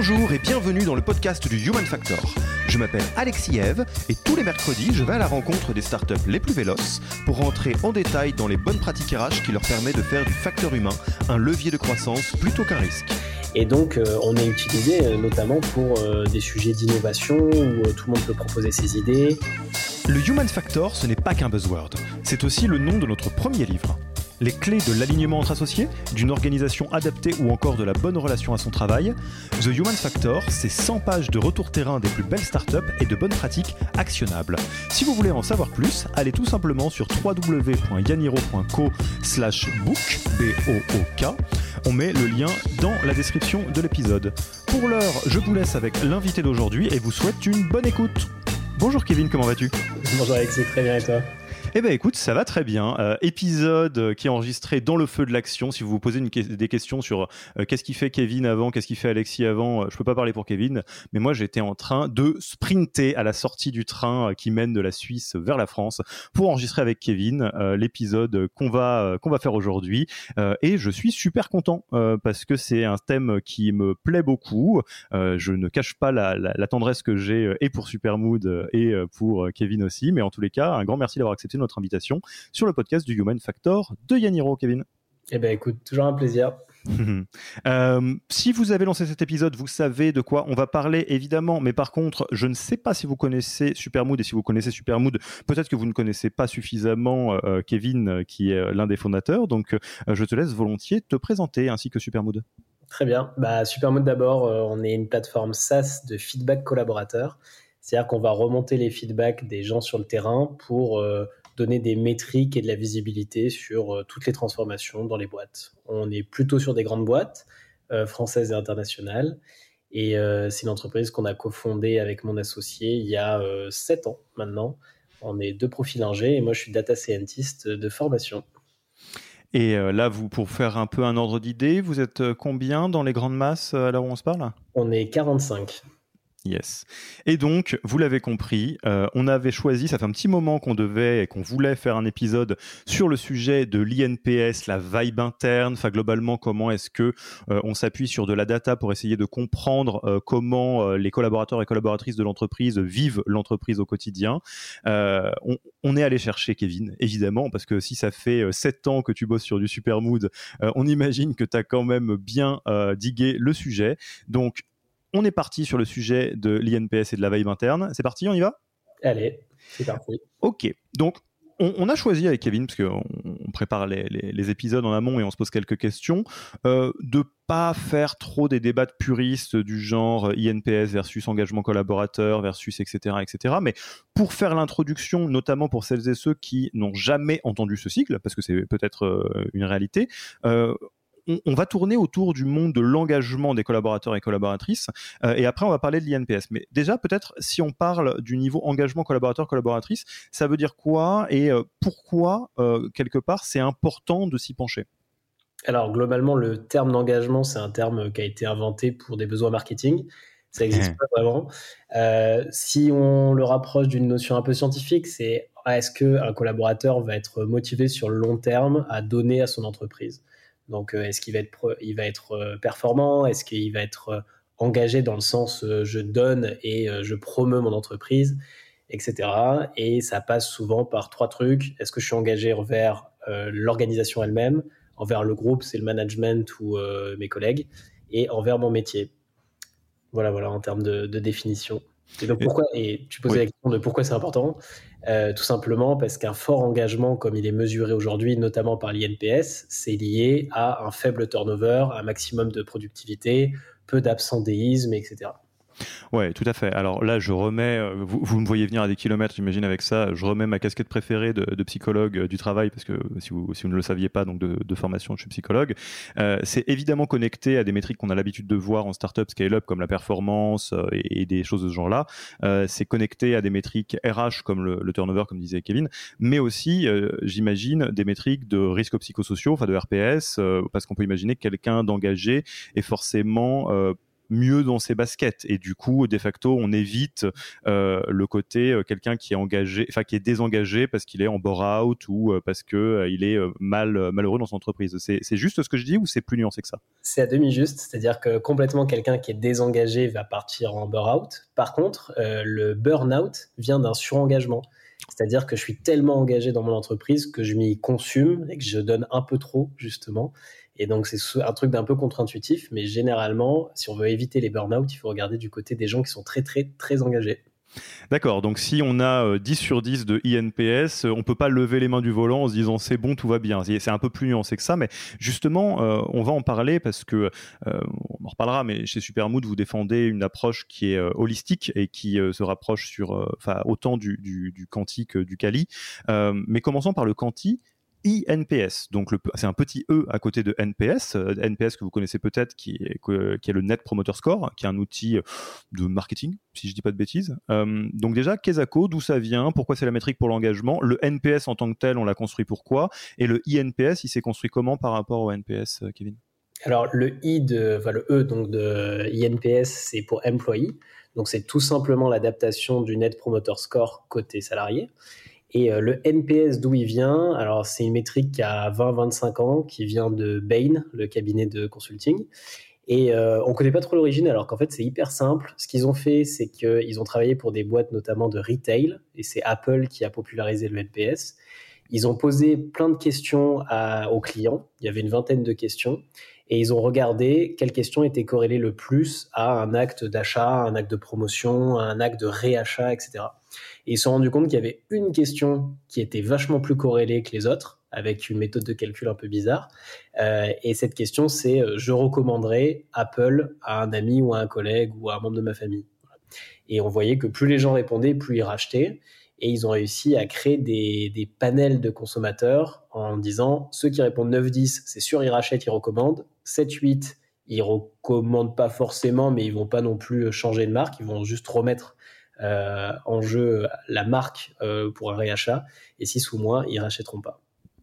Bonjour et bienvenue dans le podcast du Human Factor. Je m'appelle Alexis Eve et tous les mercredis, je vais à la rencontre des startups les plus véloces pour rentrer en détail dans les bonnes pratiques RH qui leur permettent de faire du facteur humain un levier de croissance plutôt qu'un risque. Et donc, euh, on est utilisé euh, notamment pour euh, des sujets d'innovation où tout le monde peut proposer ses idées. Le Human Factor, ce n'est pas qu'un buzzword, c'est aussi le nom de notre premier livre les clés de l'alignement entre associés, d'une organisation adaptée ou encore de la bonne relation à son travail. The Human Factor, c'est 100 pages de retour terrain des plus belles startups et de bonnes pratiques actionnables. Si vous voulez en savoir plus, allez tout simplement sur www.yaniro.co book, B-O-O-K. On met le lien dans la description de l'épisode. Pour l'heure, je vous laisse avec l'invité d'aujourd'hui et vous souhaite une bonne écoute. Bonjour Kevin, comment vas-tu? Bonjour Alexis, très bien et toi? Eh bien écoute, ça va très bien. Euh, épisode qui est enregistré dans le feu de l'action. Si vous vous posez des questions sur euh, qu'est-ce qui fait Kevin avant, qu'est-ce qui fait Alexis avant, euh, je peux pas parler pour Kevin, mais moi j'étais en train de sprinter à la sortie du train qui mène de la Suisse vers la France pour enregistrer avec Kevin l'épisode qu'on va qu'on va faire aujourd'hui. et je suis super content parce que c'est un thème qui me plaît beaucoup. je ne cache pas la, la tendresse que j'ai et pour Supermood et pour Kevin aussi, mais en tous les cas, un grand merci d'avoir accepté notre invitation sur le podcast du Human Factor de Yaniro, Kevin. Eh bien, écoute, toujours un plaisir. Euh, si vous avez lancé cet épisode, vous savez de quoi on va parler, évidemment. Mais par contre, je ne sais pas si vous connaissez Supermood et si vous connaissez Supermood, peut-être que vous ne connaissez pas suffisamment euh, Kevin, qui est l'un des fondateurs. Donc, euh, je te laisse volontiers te présenter ainsi que Supermood. Très bien. Bah, Supermood, d'abord, on est une plateforme SaaS de feedback collaborateur. C'est-à-dire qu'on va remonter les feedbacks des gens sur le terrain pour donner des métriques et de la visibilité sur euh, toutes les transformations dans les boîtes. On est plutôt sur des grandes boîtes euh, françaises et internationales. Et euh, c'est une entreprise qu'on a cofondée avec mon associé il y a sept ans maintenant. On est deux profils ingés et moi je suis data scientist de formation. Et là, vous, pour faire un peu un ordre d'idée, vous êtes combien dans les grandes masses à l'heure où on se parle? On est 45. Yes. Et donc, vous l'avez compris, euh, on avait choisi, ça fait un petit moment qu'on devait et qu'on voulait faire un épisode sur le sujet de l'INPS, la vibe interne, enfin globalement comment est-ce que euh, on s'appuie sur de la data pour essayer de comprendre euh, comment les collaborateurs et collaboratrices de l'entreprise vivent l'entreprise au quotidien. On, on, est allé chercher Kevin, évidemment, parce que si ça fait sept ans que tu bosses sur du Supermood, on imagine que tu as quand même bien digué le sujet. Donc, on est parti sur le sujet de l'INPS et de la vibe interne. C'est parti, on y va? Allez, c'est parti. Ok, donc on, a choisi avec Kevin, parce qu'on on prépare les, épisodes en amont et on se pose quelques questions, euh, de pas faire trop des débats de puristes du genre INPS versus engagement collaborateur versus etc. etc. Mais pour faire l'introduction, notamment pour celles et ceux qui n'ont jamais entendu ce cycle, parce que c'est peut-être euh, une réalité, euh, on, va tourner autour du monde de l'engagement des collaborateurs et collaboratrices, euh, et après on va parler de l'INPS. Mais déjà, peut-être si on parle du niveau engagement collaborateur-collaboratrice, ça veut dire quoi et euh, pourquoi, euh, quelque part, c'est important de s'y pencher? Alors globalement, le terme d'engagement, c'est un terme qui a été inventé pour des besoins marketing. Ça n'existe pas vraiment. si on le rapproche d'une notion un peu scientifique, c'est est-ce qu'un collaborateur va être motivé sur le long terme à donner à son entreprise? Donc, euh, est-ce qu'il va être, il va être euh, performant? Est-ce qu'il va être euh, engagé dans le sens je donne et je promeux mon entreprise, etc. Et ça passe souvent par trois trucs. Est-ce que je suis engagé envers l'organisation elle-même, envers le groupe, c'est le management ou mes collègues, et envers mon métier? Voilà, voilà, en termes de, définition. Et donc pourquoi Et tu posais la question de pourquoi c'est important. Euh, tout simplement parce qu'un fort engagement, comme il est mesuré aujourd'hui, notamment par l'INPS, c'est lié à un faible turnover, un maximum de productivité, peu d'absentéisme, etc. Ouais, tout à fait. Alors là, je remets, euh, vous, me voyez venir à des kilomètres, j'imagine, avec ça. Je remets ma casquette préférée de, psychologue euh, du travail, parce que si vous, si vous ne le saviez pas, donc de, formation, je suis psychologue. Euh, c'est évidemment connecté à des métriques qu'on a l'habitude de voir en startup scale-up, comme la performance et, des choses de ce genre-là. c'est connecté à des métriques RH, comme le, turnover, comme disait Kevin, mais aussi, j'imagine, des métriques de risques psychosociaux, enfin de RPS, parce qu'on peut imaginer que quelqu'un d'engagé est forcément mieux dans ses baskets. Et du coup de facto on évite euh, le côté euh, quelqu'un qui est engagé enfin qui est désengagé parce qu'il est en bore out ou euh, parce que il est mal malheureux dans son entreprise. C'est juste ce que je dis ou c'est plus nuancé que ça? C'est à demi juste. C'est-à-dire que complètement quelqu'un qui est désengagé va partir en bore out. Par contre le burn out vient d'un surengagement. C'est-à-dire que je suis tellement engagé dans mon entreprise que je m'y consume et que je donne un peu trop, justement. Et donc, c'est un truc d'un peu contre-intuitif, mais généralement, si on veut éviter les burn-out, il faut regarder du côté des gens qui sont très, très, très engagés. D'accord, donc si on a 10 euh, sur 10 de INPS, euh, on peut pas lever les mains du volant en se disant c'est bon, tout va bien. C'est un peu plus nuancé que ça, mais justement, euh, on va en parler parce que on en reparlera, mais chez Supermood, vous défendez une approche qui est holistique et qui se rapproche sur, autant du, du, du que du quali. mais commençons par le quanti. INPS. Donc c'est un petit E à côté de NPS. Euh, NPS que vous connaissez peut-être, qui est, le Net Promoter Score, qui est un outil de marketing, si je dis pas de bêtises. Euh, donc déjà, Kesako, d'où ça vient, pourquoi c'est la métrique pour l'engagement, le NPS en tant que tel, on l'a construit pourquoi, et le INPS, il s'est construit comment par rapport au NPS, euh, Kevin? Alors le I de, enfin, le E donc de INPS, c'est pour employee. Donc c'est tout simplement l'adaptation du Net Promoter Score côté salarié. Et euh, le NPS, d'où il vient Alors, c'est une métrique qui a 20-25 ans, qui vient de Bain, le cabinet de consulting. Et euh, on ne connaît pas trop l'origine, alors qu'en fait, c'est hyper simple. Ce qu'ils ont fait, c'est qu'ils ont travaillé pour des boîtes notamment de retail, et c'est Apple qui a popularisé le NPS. Ils ont posé plein de questions aux clients. Il y avait une vingtaine de questions. Et ils ont regardé quelles questions étaient corrélées le plus à un acte d'achat, un acte de promotion, un acte de réachat, etc. Et ils se sont rendus compte qu'il y avait une question qui était vachement plus corrélée que les autres, avec une méthode de calcul un peu bizarre. Euh, et cette question, c'est euh, je recommanderais Apple à un ami ou à un collègue ou à un membre de ma famille. Et on voyait que plus les gens répondaient, plus ils rachetaient. Et ils ont réussi à créer des, des panels de consommateurs en disant ceux qui répondent 9-10, c'est sûr, ils rachètent, ils recommandent. 7-8, ils recommandent pas forcément, mais ils vont pas non plus changer de marque, ils vont juste remettre en jeu la marque euh, pour un réachat. Et 6 ou moins, ils rachèteront pas.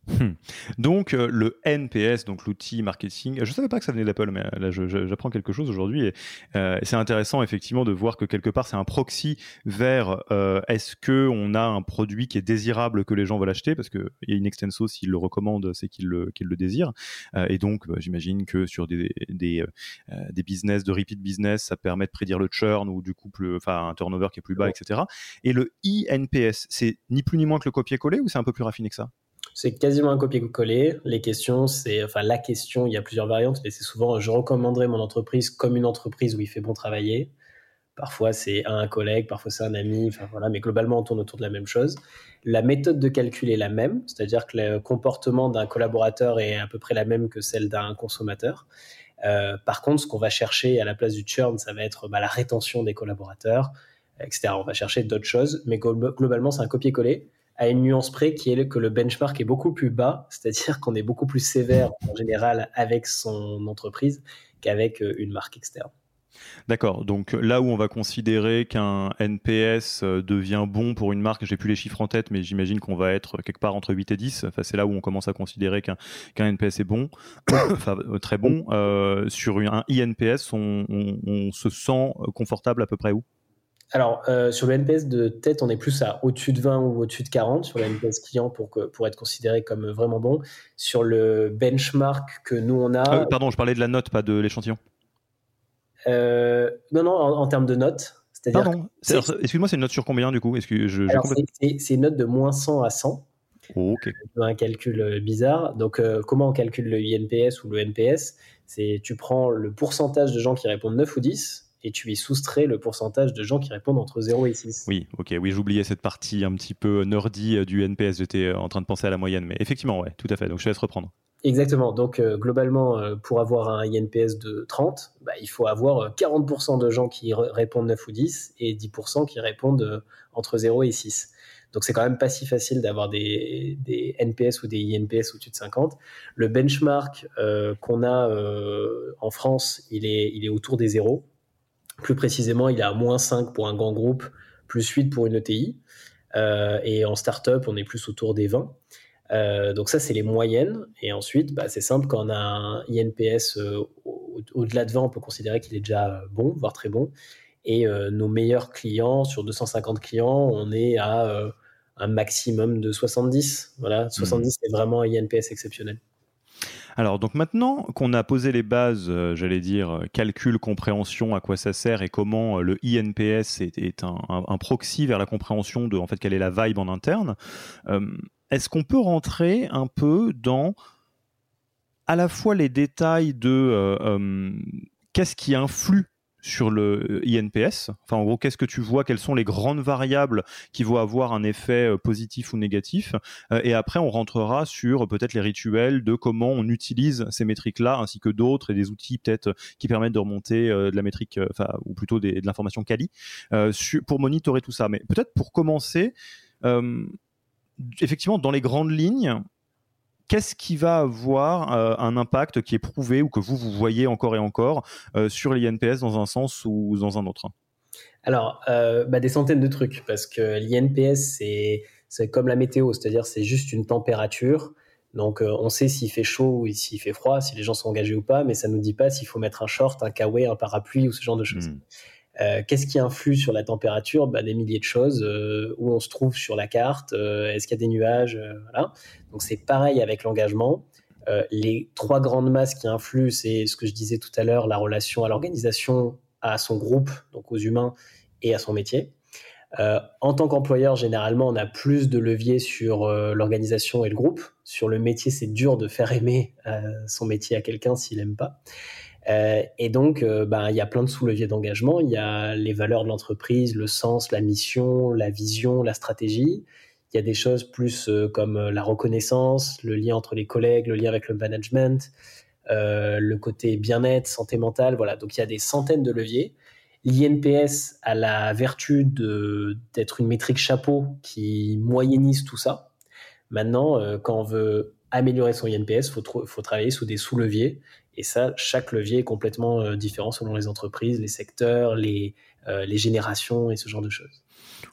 Hmm. Donc euh, le NPS, donc l'outil marketing, je savais pas que ça venait d'Apple, mais euh, là j'apprends quelque chose aujourd'hui et, euh, c'est intéressant effectivement de voir que quelque part c'est un proxy vers est-ce que on a un produit qui est désirable que les gens veulent acheter? Parce que il y a une extenso s'ils le recommandent c'est qu'ils le, qu'ils le désirent et donc bah, j'imagine que sur des des, des business de repeat business ça permet de prédire le churn ou du coup enfin un turnover qui est plus bas etc. Et le INPS c'est ni plus ni moins que le copier-coller ou c'est un peu plus raffiné que ça? C'est quasiment un copier-coller. Les questions, c'est, enfin, la question, il y a plusieurs variantes, mais c'est souvent, je recommanderais mon entreprise comme une entreprise où il fait bon travailler. Parfois, c'est un collègue, parfois c'est un ami, voilà, mais globalement, on tourne autour de la même chose. La méthode de calcul est la même, c'est-à-dire que le comportement d'un collaborateur est à peu près la même que celle d'un consommateur. Euh, par contre, ce qu'on va chercher à la place du churn, ça va être bah, la rétention des collaborateurs, etc. On va chercher d'autres choses, mais globalement, c'est un copier-coller à une nuance près qui est que le benchmark est beaucoup plus bas, c'est-à-dire qu'on est beaucoup plus sévère en général avec son entreprise qu'avec euh, une marque externe. D'accord. Donc là où on va considérer qu'un NPS euh, devient bon pour une marque, j'ai plus les chiffres en tête, mais j'imagine qu'on va être quelque part entre 8 et 10. Enfin, c'est là où on commence à considérer qu'un NPS est bon, enfin euh, très bon. sur un INPS, on, se sent confortable à peu près où? Alors, euh, sur le NPS de tête, on est plus à au-dessus de 20 ou au-dessus de 40 sur le NPS client pour, que, pour être considéré comme vraiment bon. Sur le benchmark que nous, on a. Ah pardon, je parlais de la note, pas de l'échantillon. Euh, non, non, en, termes de note. Pardon. Excuse-moi, c'est une note sur combien du coup? C'est une note de moins 100 à 100. ok. Un calcul euh, bizarre. Donc, comment on calcule le INPS ou le NPS C'est tu prends le pourcentage de gens qui répondent 9 ou 10 et tu y soustrais le pourcentage de gens qui répondent entre 0 et 6. Oui, ok, oui, j'oubliais cette partie un petit peu nerdy du NPS. J'étais en train de penser à la moyenne, mais effectivement, ouais, tout à fait. Donc je laisse reprendre. Exactement. Donc, globalement, pour avoir un INPS de 30, bah, il faut avoir 40% de gens qui répondent 9 ou 10 et 10% qui répondent entre 0 et 6. Donc c'est quand même pas si facile d'avoir des, NPS ou des INPS au-dessus de 50. Le benchmark euh, qu'on a euh, en France, il est, il est autour des zéros. Plus précisément, il est à moins 5 pour un grand groupe, plus 8 pour une ETI. Euh, et en startup, on est plus autour des 20. donc ça, c'est les moyennes. Et ensuite, bah, c'est simple, quand on a un INPS au-delà de 20, on peut considérer qu'il est déjà bon, voire très bon. Et nos meilleurs clients, sur 250 clients, on est à un maximum de 70. Voilà, 70 hmm. c'est vraiment un INPS exceptionnel. Alors donc maintenant qu'on a posé les bases, euh, j'allais dire euh, calcul, compréhension, à quoi ça sert et comment euh, le INPS est, un, proxy vers la compréhension de en fait quelle est la vibe en interne, est-ce qu'on peut rentrer un peu dans à la fois les détails de qu'est-ce qui influe sur le euh, INPS Enfin, en gros, qu'est-ce que tu vois? Quelles sont les grandes variables qui vont avoir un effet euh, positif ou négatif? Euh, Et après, on rentrera sur peut-être les rituels de comment on utilise ces métriques-là, ainsi que d'autres et des outils peut-être qui permettent de remonter de la métrique, enfin, ou plutôt de l'information quali, pour monitorer tout ça. Mais peut-être pour commencer, effectivement, dans les grandes lignes, qu'est-ce qui va avoir euh, un impact qui est prouvé ou que vous, vous voyez encore et encore euh, sur l'INPS dans un sens ou dans un autre? Alors, euh, bah, des centaines de trucs, parce que l'INPS, c'est comme la météo, c'est-à-dire c'est juste une température. Donc, on sait s'il fait chaud ou s'il fait froid, si les gens sont engagés ou pas, mais ça ne nous dit pas s'il faut mettre un short, un kawaii, un parapluie ou ce genre de choses. Hmm. Euh, qu'est-ce qui influe sur la température? Bah, Des milliers de choses. Euh, où on se trouve sur la carte? Euh, Est-ce qu'il y a des nuages? Voilà. Donc c'est pareil avec l'engagement. les trois grandes masses qui influent, c'est ce que je disais tout à l'heure, la relation à l'organisation, à son groupe, donc aux humains, et à son métier. en tant qu'employeur, généralement, on a plus de leviers sur l'organisation et le groupe. Sur le métier, c'est dur de faire aimer son métier à quelqu'un s'il n'aime pas. Euh, et donc, euh, ben, il y a plein de sous-leviers d'engagement. Il y a les valeurs de l'entreprise, le sens, la mission, la vision, la stratégie. Il y a des choses plus euh, comme la reconnaissance, le lien entre les collègues, le lien avec le management, le côté bien-être, santé mentale. Voilà. Donc, il y a des centaines de leviers. L'INPS a la vertu d'être une métrique chapeau qui moyennise tout ça. Maintenant, quand on veut améliorer son INPS, il faut, faut, travailler sous des sous-leviers. Et ça, chaque levier est complètement euh, différent selon les entreprises, les secteurs, les, euh, les générations et ce genre de choses.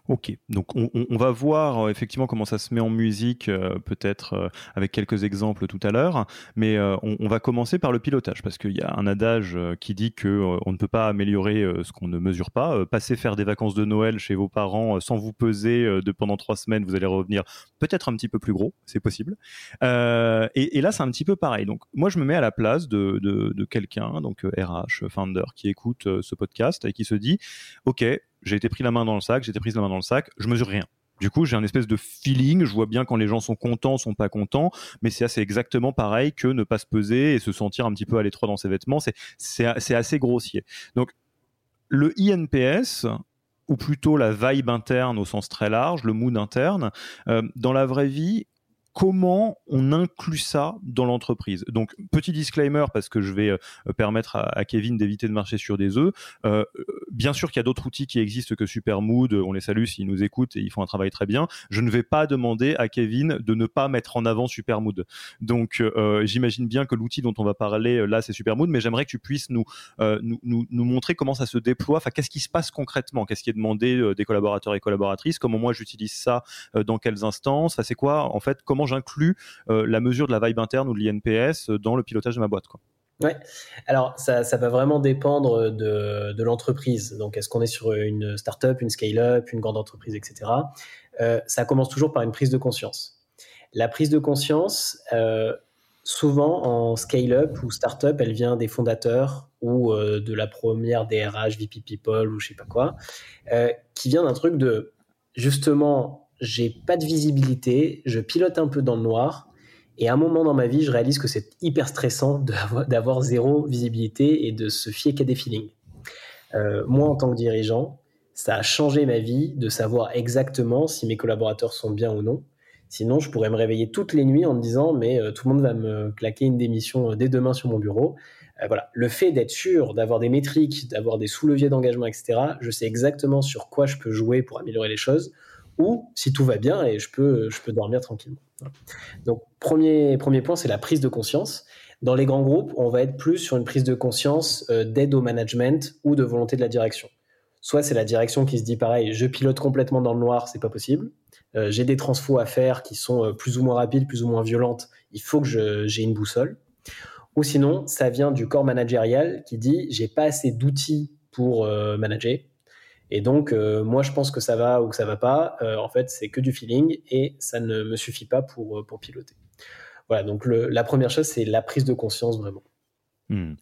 Ok, donc on, va voir euh, effectivement comment ça se met en musique, euh, peut-être euh, avec quelques exemples tout à l'heure, mais on, va commencer par le pilotage parce qu'il y a un adage qui dit que on ne peut pas améliorer ce qu'on ne mesure pas. passer faire des vacances de Noël chez vos parents sans vous peser de pendant trois semaines, vous allez revenir peut-être un petit peu plus gros, c'est possible. Et, là, c'est un petit peu pareil. Donc moi, je me mets à la place de, de quelqu'un, donc RH, founder, qui écoute ce podcast et qui se dit, ok j'ai été pris la main dans le sac, j'ai été prise la main dans le sac, je mesure rien. Du coup, j'ai un espèce de feeling, je vois bien quand les gens sont contents, sont pas contents, mais c'est assez exactement pareil que ne pas se peser et se sentir un petit peu à l'étroit dans ses vêtements, c'est assez grossier. Donc, le INPS, ou plutôt la vibe interne au sens très large, le mood interne, euh, dans la vraie vie, comment on inclut ça dans l'entreprise. Donc, petit disclaimer, parce que je vais euh, permettre à, Kevin d'éviter de marcher sur des œufs. Euh, bien sûr qu'il y a d'autres outils qui existent que Supermood, on les salue s'ils nous écoutent et ils font un travail très bien. Je ne vais pas demander à Kevin de ne pas mettre en avant Supermood. Donc, euh, j'imagine bien que l'outil dont on va parler là, c'est Supermood, mais j'aimerais que tu puisses nous, nous, nous, montrer comment ça se déploie, enfin, qu'est-ce qui se passe concrètement, qu'est-ce qui est demandé des collaborateurs et collaboratrices, comment moi j'utilise ça, dans quelles instances, enfin, c'est quoi, en fait, comment j'inclus euh, la mesure de la vibe interne ou de l'INPS dans le pilotage de ma boîte. Quoi. Ouais. Alors ça, va vraiment dépendre de, l'entreprise. Donc est-ce qu'on est sur une startup, une scale-up, une grande entreprise, etc. Euh, ça commence toujours par une prise de conscience. La prise de conscience, euh, souvent en scale-up ou startup, elle vient des fondateurs ou de la première DRH, VP People ou je sais pas quoi, qui vient d'un truc de justement j'ai pas de visibilité, je pilote un peu dans le noir. Et à un moment dans ma vie, je réalise que c'est hyper stressant d'avoir zéro visibilité et de se fier qu'à des feelings. moi, en tant que dirigeant, ça a changé ma vie de savoir exactement si mes collaborateurs sont bien ou non. Sinon, je pourrais me réveiller toutes les nuits en me disant, mais tout le monde va me claquer une démission dès demain sur mon bureau. voilà, le fait d'être sûr, d'avoir des métriques, d'avoir des sous-leviers d'engagement, etc. Je sais exactement sur quoi je peux jouer pour améliorer les choses ou si tout va bien et je peux, je peux dormir tranquillement. Donc, premier, premier point, c'est la prise de conscience. Dans les grands groupes, on va être plus sur une prise de conscience euh, d'aide au management ou de volonté de la direction. Soit c'est la direction qui se dit pareil, je pilote complètement dans le noir, c'est pas possible. Euh, j'ai des transfos à faire qui sont euh, plus ou moins rapides, plus ou moins violentes. Il faut que j'ai une boussole. Ou sinon, ça vient du corps managérial qui dit j'ai pas assez d'outils pour manager. Et donc, euh, moi, je pense que ça va ou que ça va pas. Euh, en fait, c'est que du feeling et ça ne me suffit pas pour, euh, pour piloter. Voilà, donc la première chose, c'est la prise de conscience vraiment. Hmm.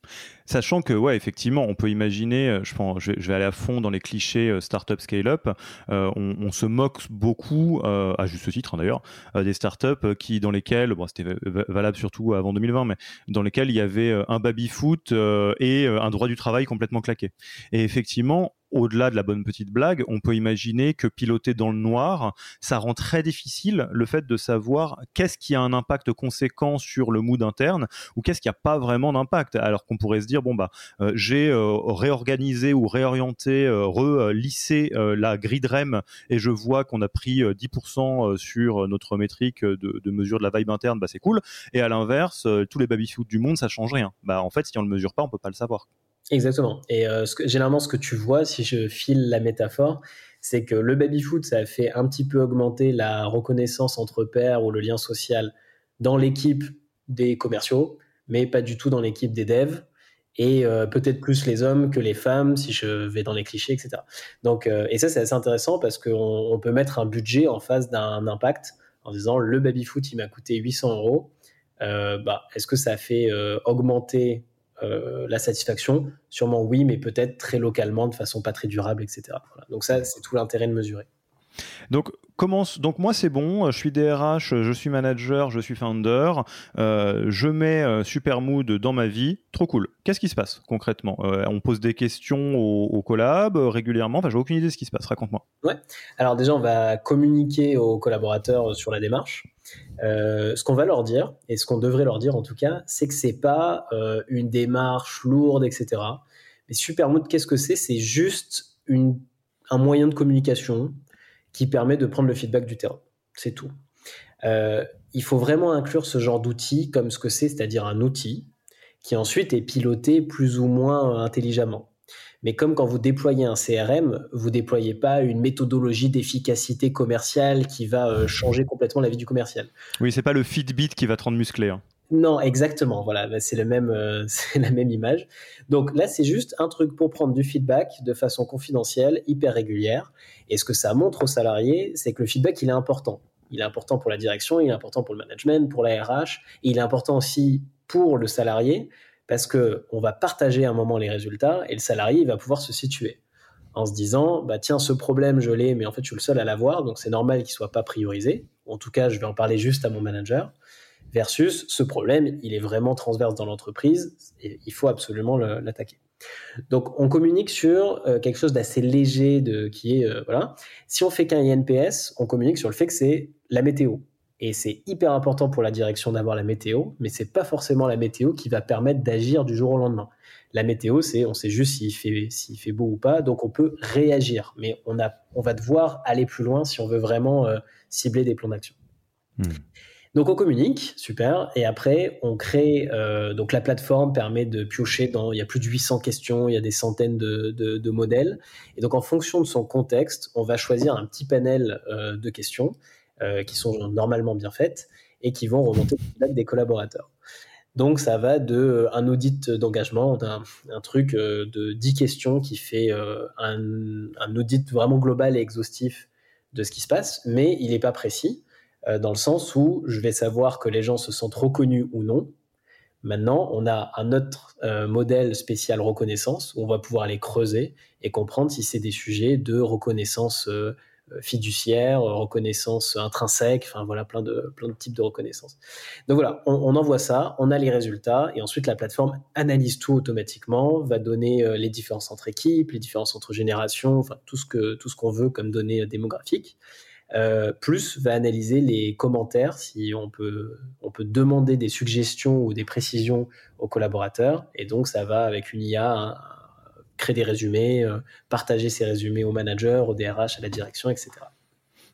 Sachant que, ouais, effectivement, on peut imaginer, je, pense, je, vais aller à fond dans les clichés startup scale-up, on, se moque beaucoup, à juste titre hein, d'ailleurs, des startups qui, dans lesquelles, bon, c'était valable surtout avant 2020, mais dans lesquelles il y avait un baby-foot et un droit du travail complètement claqué. Et effectivement, au-delà de la bonne petite blague, on peut imaginer que piloter dans le noir, ça rend très difficile le fait de savoir qu'est-ce qui a un impact conséquent sur le mood interne ou qu'est-ce qui a pas vraiment d'impact. Alors qu'on pourrait se dire bon bah euh, j'ai euh, réorganisé ou réorienté, euh, relissé la grille REM et je vois qu'on a pris 10% sur notre métrique de, mesure de la vibe interne, bah c'est cool. Et à l'inverse, tous les baby foot du monde, ça change rien. Bah en fait, si on le mesure pas, on peut pas le savoir. Exactement. Et euh, généralement, ce que tu vois, si je file la métaphore, c'est que le baby-foot, ça a fait un petit peu augmenter la reconnaissance entre pairs ou le lien social dans l'équipe des commerciaux, mais pas du tout dans l'équipe des devs, et euh, peut-être plus les hommes que les femmes, si je vais dans les clichés, etc. Donc, euh, et ça, c'est assez intéressant parce qu'on on peut mettre un budget en face d'un impact en disant le baby-foot, il m'a coûté 800 euros. bah, Est-ce que ça fait augmenter euh, la satisfaction Sûrement oui, mais peut-être très localement, de façon pas très durable, etc. Donc ça, c'est tout l'intérêt de mesurer. Donc, commence, donc moi c'est bon, je suis DRH, je suis manager, je suis founder, euh, je mets euh, Supermood dans ma vie, trop cool. Qu'est-ce qui se passe concrètement? On pose des questions au, au collab régulièrement, enfin j'ai aucune idée de ce qui se passe, raconte-moi. Ouais, alors déjà on va communiquer aux collaborateurs sur la démarche. Euh, ce qu'on va leur dire, et ce qu'on devrait leur dire en tout cas, c'est que c'est pas euh, une démarche lourde, etc. Mais Supermood, qu'est-ce que c'est? C'est juste un moyen de communication qui permet de prendre le feedback du terrain. C'est tout. Euh, il faut vraiment inclure ce genre d'outil comme ce que c'est, c'est-à-dire un outil qui ensuite est piloté plus ou moins intelligemment. Mais comme quand vous déployez un CRM, vous déployez pas une méthodologie d'efficacité commerciale qui va euh, changer complètement la vie du commercial. Oui, c'est pas le Fitbit qui va te rendre musclé. Hein. Non, exactement. Voilà, bah, c'est le même, euh, la même image. Donc là, c'est juste un truc pour prendre du feedback de façon confidentielle, hyper régulière. Et ce que ça montre aux salariés, c'est que le feedback, il est important. Il est important pour la direction, il est important pour le management, pour la RH, et il est important aussi pour le salarié parce que on va partager un moment les résultats et le salarié il va pouvoir se situer en se disant bah tiens ce problème je l'ai mais en fait je suis le seul à l'avoir donc c'est normal qu'il soit pas priorisé en tout cas je vais en parler juste à mon manager versus ce problème il est vraiment transverse dans l'entreprise et il faut absolument l'attaquer donc on communique sur euh, quelque chose d'assez léger de qui est euh, voilà si on fait qu'un INPS on communique sur le fait que c'est la météo et c'est hyper important pour la direction d'avoir la météo, mais c'est pas forcément la météo qui va permettre d'agir du jour au lendemain. La météo, c'est on sait juste s'il fait, fait beau ou pas, donc on peut réagir, mais on, a, on va devoir aller plus loin si on veut vraiment euh, cibler des plans d'action. Hmm. Donc on communique, super, et après on crée, euh, donc la plateforme permet de piocher dans, il y a plus de 800 questions, il y a des centaines de, modèles, et donc en fonction de son contexte, on va choisir un petit panel euh, de questions euh, qui sont normalement bien faites et qui vont remonter au des collaborateurs. Donc ça va de un audit d'engagement, un truc de 10 questions qui fait un, audit vraiment global et exhaustif de ce qui se passe, mais il n'est pas précis dans le sens où je vais savoir que les gens se sentent reconnus ou non. Maintenant, on a un autre modèle spécial reconnaissance où on va pouvoir aller creuser et comprendre si c'est des sujets de reconnaissance fiduciaire, reconnaissance intrinsèque, enfin voilà, plein de, plein de types de reconnaissance. Donc voilà, on, envoie ça, on a les résultats, et ensuite la plateforme analyse tout automatiquement, va donner les différences entre équipes, les différences entre générations, enfin tout ce qu'on veut comme données démographiques. Euh, plus va analyser les commentaires, si on peut, demander des suggestions ou des précisions aux collaborateurs, et donc ça va avec une IA créer des résumés, euh, partager ces résumés aux managers, au DRH, à la direction, etc.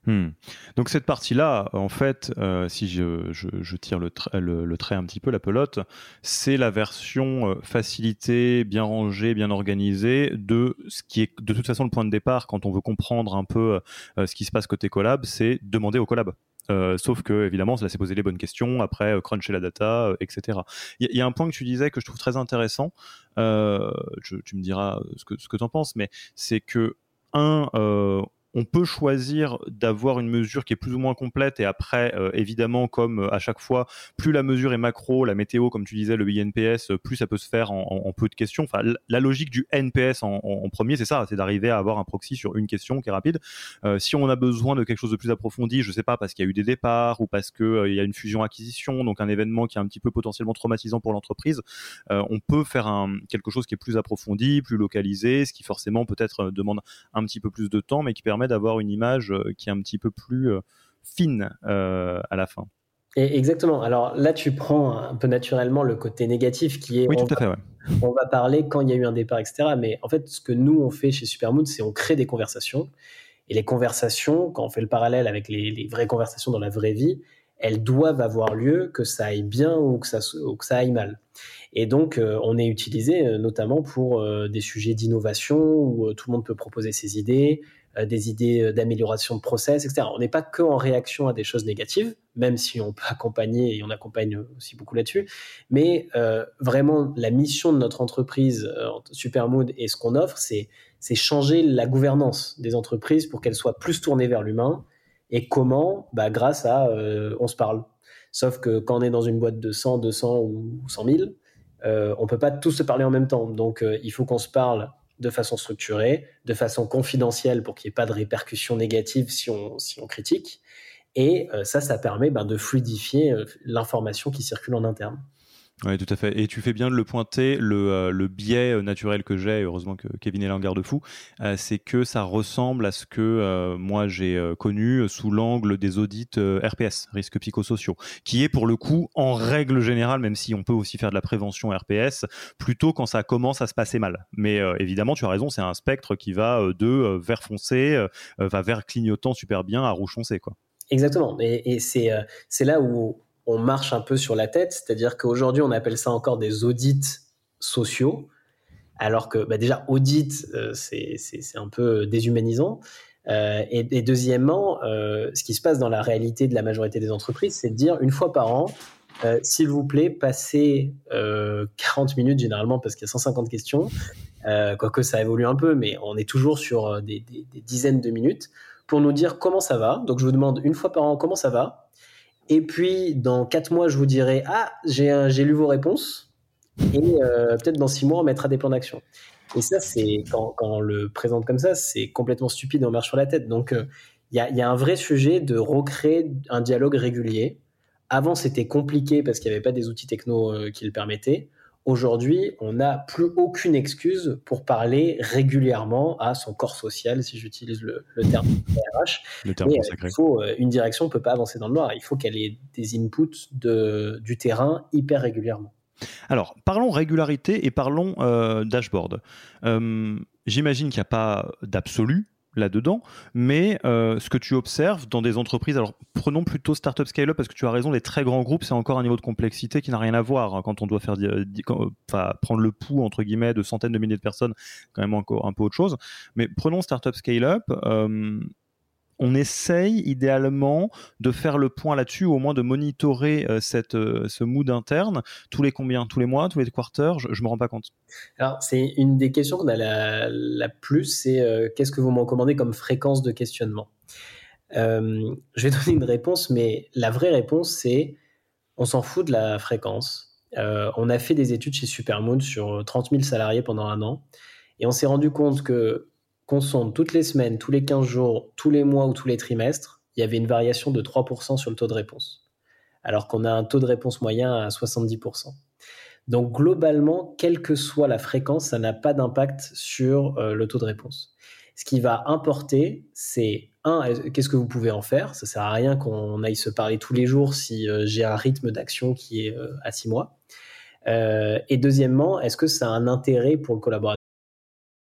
Hmm. Donc cette partie-là, en fait, euh, si je, tire le, trait un petit peu, la pelote, c'est la version euh, facilitée, bien rangée, bien organisée de ce qui est de toute façon le point de départ quand on veut comprendre un peu euh, ce qui se passe côté collab, c'est demander au collab. sauf que évidemment, cela c'est poser les bonnes questions, après cruncher la data, etc. Il y, a un point que tu disais que je trouve très intéressant. tu me diras ce que ce que en penses, mais c'est que un, on peut choisir d'avoir une mesure qui est plus ou moins complète et après, euh, évidemment, comme euh, à chaque fois, plus la mesure est macro, la météo, comme tu disais, le INPS, euh, plus ça peut se faire en, peu de questions. Enfin, la logique du NPS en, premier, c'est ça, c'est d'arriver à avoir un proxy sur une question qui est rapide. si on a besoin de quelque chose de plus approfondi, je sais pas, parce qu'il y a eu des départs ou parce qu'il y a une fusion-acquisition, donc un événement qui est un petit peu potentiellement traumatisant pour l'entreprise, on peut faire quelque chose qui est plus approfondi, plus localisé, ce qui forcément peut-être demande un petit peu plus de temps, mais qui permet d'avoir une image euh, qui est un petit peu plus euh, fine euh, à la fin. Et exactement. Alors là, tu prends un peu naturellement le côté négatif qui est. Oui, tout à fait. On va parler quand il y a eu un départ, etc. Mais en fait, ce que nous on fait chez Supermood, c'est on crée des conversations. Et les conversations, quand on fait le parallèle avec les, vraies conversations dans la vraie vie, elles doivent avoir lieu, que ça aille bien ou que ça, ou que ça aille mal. Et donc, on est utilisé notamment pour des sujets d'innovation où tout le monde peut proposer ses idées, des idées euh, d'amélioration de process, etc. On n'est pas que en réaction à des choses négatives, même si on peut accompagner et on accompagne aussi beaucoup là-dessus. Mais euh, vraiment, la mission de notre entreprise Supermood et ce qu'on offre, c'est changer la gouvernance des entreprises pour qu'elles soient plus tournées vers l'humain. Et comment? Bah, Grâce à on se parle. Sauf que quand on est dans une boîte de 100, 200 ou 100 000, euh, on peut pas tous se parler en même temps. Donc, il faut qu'on se parle de façon structurée, de façon confidentielle pour qu'il n'y ait pas de répercussions négatives si on, critique. Et euh, ça, ça permet ben, de fluidifier euh, l'information qui circule en interne. Oui, tout à fait. Et tu fais bien de le pointer, le, euh, biais euh, naturel que j'ai, heureusement que Kevin est là en garde-fou, euh, c'est que ça ressemble à ce que moi j'ai connu sous l'angle des audits RPS, risques psychosociaux, qui est pour le coup, en règle générale, même si on peut aussi faire de la prévention RPS, plutôt quand ça commence à se passer mal. Mais évidemment, tu as raison, c'est un spectre qui va de vert foncé, va vert clignotant super bien à rouge foncé. Quoi. Exactement. Et c'est là où on marche un peu sur la tête, c'est-à-dire qu'aujourd'hui on appelle ça encore des audits sociaux, alors que bah, déjà audit euh, c'est un peu déshumanisant. Euh, et, deuxièmement, euh, ce qui se passe dans la réalité de la majorité des entreprises, c'est de dire une fois par an, s'il vous plaît, passez 40 minutes généralement parce qu'il y a 150 questions, quoique ça évolue un peu, mais on est toujours sur des, des dizaines de minutes pour nous dire comment ça va. Donc je vous demande une fois par an comment ça va? Et puis, dans quatre mois, je vous dirai Ah, j'ai lu vos réponses. Et euh, peut-être dans six mois, on mettra des plans d'action. Et ça, c'est quand, on le présente comme ça, c'est complètement stupide et on marche sur la tête. Donc, euh, il y, a, un vrai sujet de recréer un dialogue régulier. Avant, c'était compliqué parce qu'il n'y avait pas des outils techno euh, qui le permettaient. Aujourd'hui, on n'a plus aucune excuse pour parler régulièrement à son corps social, si j'utilise le, terme RH. Le terme euh, il faut, euh, une direction ne peut pas avancer dans le noir. Il faut qu'elle ait des inputs de, du terrain hyper régulièrement. Alors, parlons régularité et parlons euh, dashboard. J'imagine qu'il n'y a pas d'absolu là-dedans, mais euh, ce que tu observes dans des entreprises, alors prenons plutôt startup scale-up parce que tu as raison, les très grands groupes, c'est encore un niveau de complexité qui n'a rien à voir hein, quand on doit faire prendre le pouls entre guillemets de centaines de milliers de personnes, quand même encore un peu autre chose. Mais prenons startup scale-up. Euh, on essaye idéalement de faire le point là-dessus, ou au moins de monitorer euh, cette, euh, ce mood interne. Tous les combien? Tous les mois, tous les quarters? Je, ne me rends pas compte. Alors, c'est une des questions qu'on a la, plus, c'est euh, qu'est-ce que vous me recommandez comme fréquence de questionnement? Je vais donner une réponse, mais la vraie réponse, c'est on s'en fout de la fréquence. on a fait des études chez Supermoon sur 30 000 salariés pendant un an, et on s'est rendu compte que qu'on sonde toutes les semaines, tous les 15 jours, tous les mois ou tous les trimestres, il y avait une variation de 3% sur le taux de réponse, alors qu'on a un taux de réponse moyen à 70%. Donc globalement, quelle que soit la fréquence, ça n'a pas d'impact sur euh, le taux de réponse. Ce qui va importer, c'est un, qu'est-ce que vous pouvez en faire? Ça sert à rien qu'on aille se parler tous les jours si euh, j'ai un rythme d'action qui est à six mois. et deuxièmement, est-ce que ça a un intérêt pour le collaborateur?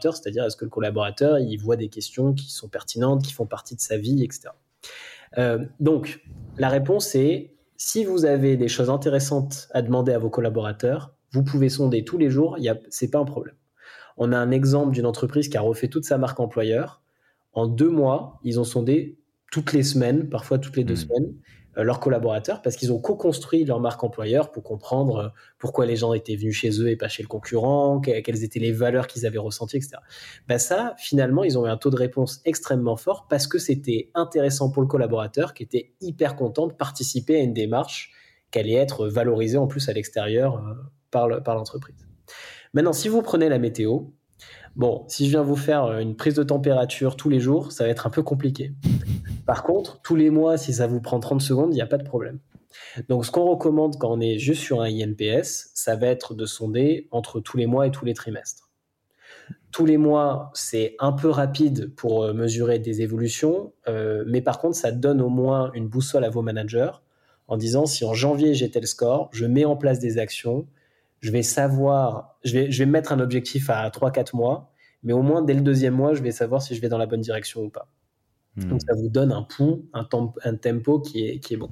c'est-à-dire est-ce que le collaborateur il voit des questions qui sont pertinentes, qui font partie de sa vie, etc. Euh, donc la réponse est si vous avez des choses intéressantes à demander à vos collaborateurs, vous pouvez sonder tous les jours, ce n'est pas un problème. On a un exemple d'une entreprise qui a refait toute sa marque employeur. En deux mois, ils ont sondé toutes les semaines, parfois toutes les deux mmh. semaines, leurs collaborateurs parce qu'ils ont co-construit leur marque employeur pour comprendre euh, pourquoi les gens étaient venus chez eux et pas chez le concurrent, quelles étaient les valeurs qu'ils avaient ressenties, etc. Bah ça, finalement, ils ont eu un taux de réponse extrêmement fort parce que c'était intéressant pour le collaborateur qui était hyper content de participer à une démarche qui allait être valorisée en plus à l'extérieur euh, par l'entreprise. Maintenant, si vous prenez la météo, Bon, si je viens vous faire une prise de température tous les jours, ça va être un peu compliqué. Par contre, tous les mois, si ça vous prend 30 secondes, il n'y a pas de problème. Donc, ce qu'on recommande quand on est juste sur un INPS, ça va être de sonder entre tous les mois et tous les trimestres. Tous les mois, c'est un peu rapide pour euh, mesurer des évolutions, euh, mais par contre, ça donne au moins une boussole à vos managers en disant si en janvier j'ai tel score, je mets en place des actions, je vais savoir, je vais, je vais mettre un objectif à 3-4 mois, mais au moins dès le deuxième mois, je vais savoir si je vais dans la bonne direction ou pas. Donc hmm. ça vous donne un pouls, un, un tempo qui est, qui est bon.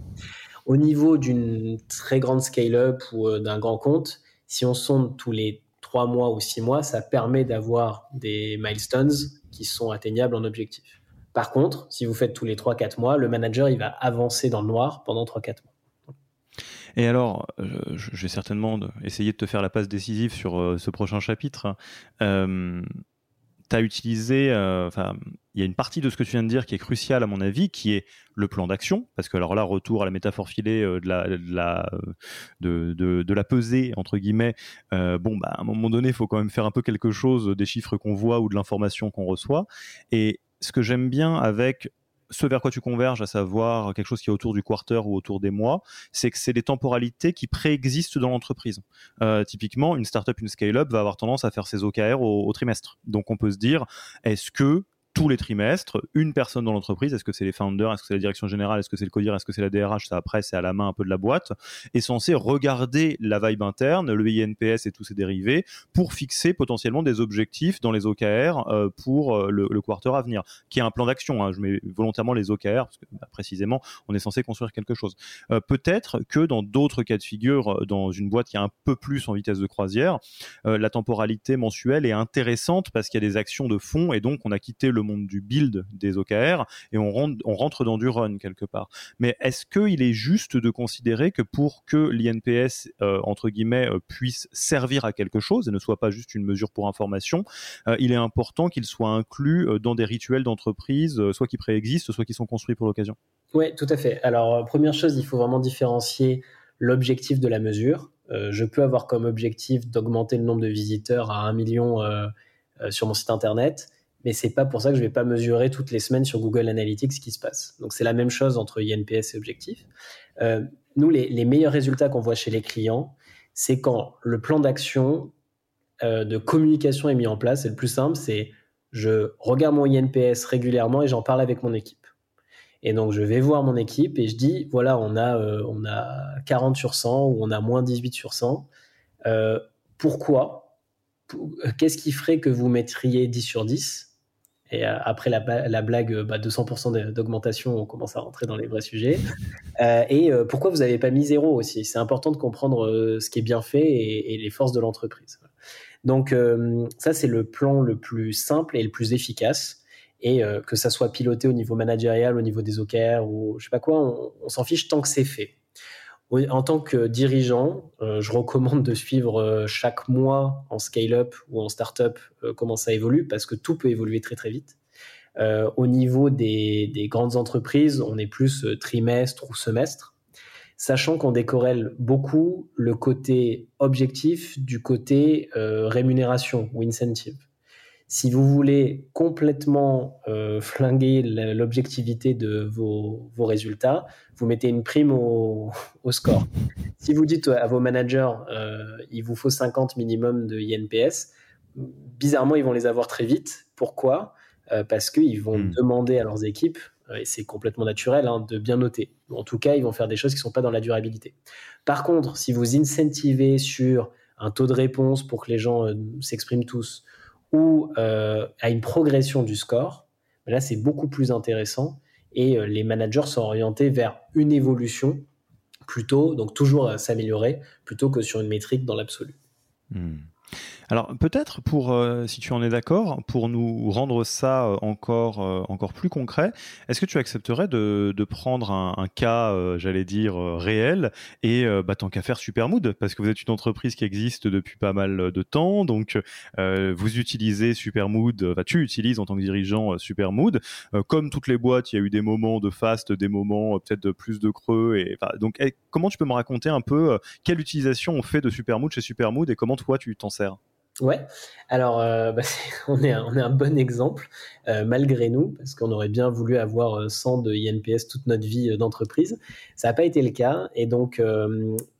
Au niveau d'une très grande scale-up ou euh, d'un grand compte, si on sonde tous les 3 mois ou 6 mois, ça permet d'avoir des milestones qui sont atteignables en objectif. Par contre, si vous faites tous les 3-4 mois, le manager il va avancer dans le noir pendant 3-4 mois. Et alors, je, vais certainement essayer de te faire la passe décisive sur euh, ce prochain chapitre. Euh, tu as utilisé, euh, enfin, il y a une partie de ce que tu viens de dire qui est cruciale à mon avis, qui est le plan d'action, parce que alors là, retour à la métaphore filée de, la, de, la, de, de, la pesée, entre guillemets, bon, bah, à un moment donné, il faut quand même faire un peu quelque chose des chiffres qu'on voit ou de l'information qu'on reçoit. Et ce que j'aime bien avec ce vers quoi tu converges, à savoir quelque chose qui est autour du quarter ou autour des mois, c'est que c'est des temporalités qui préexistent dans l'entreprise. Euh, typiquement, une startup, une scale-up va avoir tendance à faire ses OKR au, trimestre. Donc on peut se dire, est-ce que tous les trimestres, une personne dans l'entreprise, est-ce que c'est les founders, est-ce que c'est la direction générale, est-ce que c'est le codir, est-ce que c'est la DRH, ça après c'est à la main un peu de la boîte, est censé regarder la vibe interne, le INPS et tous ses dérivés pour fixer potentiellement des objectifs dans les OKR euh, pour euh, le, quarter à venir, qui est un plan d'action. Hein. Je mets volontairement les OKR parce que bah, précisément on est censé construire quelque chose. Euh, peut-être que dans d'autres cas de figure, dans une boîte qui est un peu plus en vitesse de croisière, la temporalité mensuelle est intéressante parce qu'il y a des actions de fond et donc on a quitté le du build des OKR et on rentre, on rentre dans du run quelque part. Mais est-ce qu'il est juste de considérer que pour que l'INPS, euh, entre guillemets, euh, puisse servir à quelque chose et ne soit pas juste une mesure pour information, euh, il est important qu'il soit inclus dans des rituels d'entreprise, soit qui préexistent, soit qui sont construits pour l'occasion? Oui, tout à fait. Alors, première chose, il faut vraiment différencier l'objectif de la mesure. je peux avoir comme objectif d'augmenter le nombre de visiteurs à un million sur mon site internet mais c'est pas pour ça que je vais pas mesurer toutes les semaines sur Google Analytics ce qui se passe. Donc c'est la même chose entre INPS et objectif. Euh, nous, les, meilleurs résultats qu'on voit chez les clients, c'est quand le plan d'action euh, de communication est mis en place. C'est le plus simple, c'est je regarde mon INPS régulièrement et j'en parle avec mon équipe. Et donc je vais voir mon équipe et je dis voilà on a euh, on a 40 sur 100 ou on a moins 18 sur 100. pourquoi? Qu'est-ce qui ferait que vous mettriez 10 sur 10 et euh, après la, blague de bah, 200% d'augmentation, on commence à rentrer dans les vrais sujets. Euh, et euh, pourquoi vous n'avez pas mis zéro aussi? C'est important de comprendre ce qui est bien fait et, les forces de l'entreprise. Donc ça, c'est le plan le plus simple et le plus efficace. et que ça soit piloté au niveau managérial, au niveau des OKR ou je sais pas quoi, on s'en fiche tant que c'est fait en tant que dirigeant, euh, je recommande de suivre euh, chaque mois en scale-up ou en start-up euh, comment ça évolue parce que tout peut évoluer très très vite. au niveau des, grandes entreprises, on est plus trimestre ou semestre, sachant qu'on décorrèle beaucoup le côté objectif du côté rémunération ou incentive. Si vous voulez complètement flinguer l'objectivité de vos, vos résultats, vous mettez une prime au, score. Si vous dites à vos managers, euh, il vous faut 50 minimum de INPS, bizarrement, ils vont les avoir très vite. Pourquoi? Euh, Parce qu'ils vont hmm. demander à leurs équipes, euh, et c'est complètement naturel, hein, de bien noter. En tout cas, ils vont faire des choses qui ne sont pas dans la durabilité. Par contre, si vous incentivez sur un taux de réponse pour que les gens s'expriment tous, ou à une progression du score, là, c'est beaucoup plus intéressant et euh, les managers sont orientés vers une évolution plutôt, donc toujours à s'améliorer, plutôt que sur une métrique dans l'absolu. Hmm. Alors peut-être pour, euh, si tu en es d'accord, pour nous rendre ça euh, encore euh, encore plus concret, est-ce que tu accepterais de, de prendre un, cas, j'allais dire réel, et bah, tant qu'à faire Supermood, parce que vous êtes une entreprise qui existe depuis pas mal de temps, donc vous utilisez Supermood, enfin tu utilises en tant que dirigeant Supermood, comme toutes les boîtes, il y a eu des moments de fast, des moments peut-être de plus de creux, et donc eh, comment tu peux me raconter un peu quelle utilisation on fait de Supermood chez Supermood et comment toi tu t'en sers? Ouais, alors euh, bah, on, est un, on bon exemple, euh, malgré nous, parce qu'on aurait bien voulu avoir 100 euh, de INPS toute notre vie d'entreprise. Ça n'a pas été le cas, et donc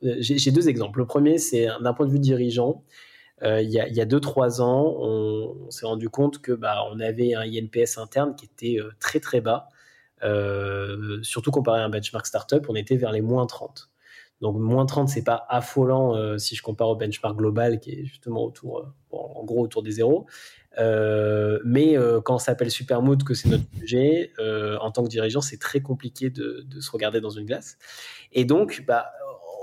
j'ai deux exemples. Le premier, c'est d'un point de vue dirigeant. il y a 2-3 ans, on, s'est rendu compte que bah, on avait un INPS interne qui était très très bas, surtout comparé à un benchmark startup, on était vers les moins 30. Donc moins 30, c'est pas affolant euh, si je compare au benchmark global qui est justement autour, euh, en gros autour des zéros. Euh, mais quand on s'appelle Supermood, que c'est notre sujet, en tant que dirigeant, c'est très compliqué de, se regarder dans une glace. Et donc, bah,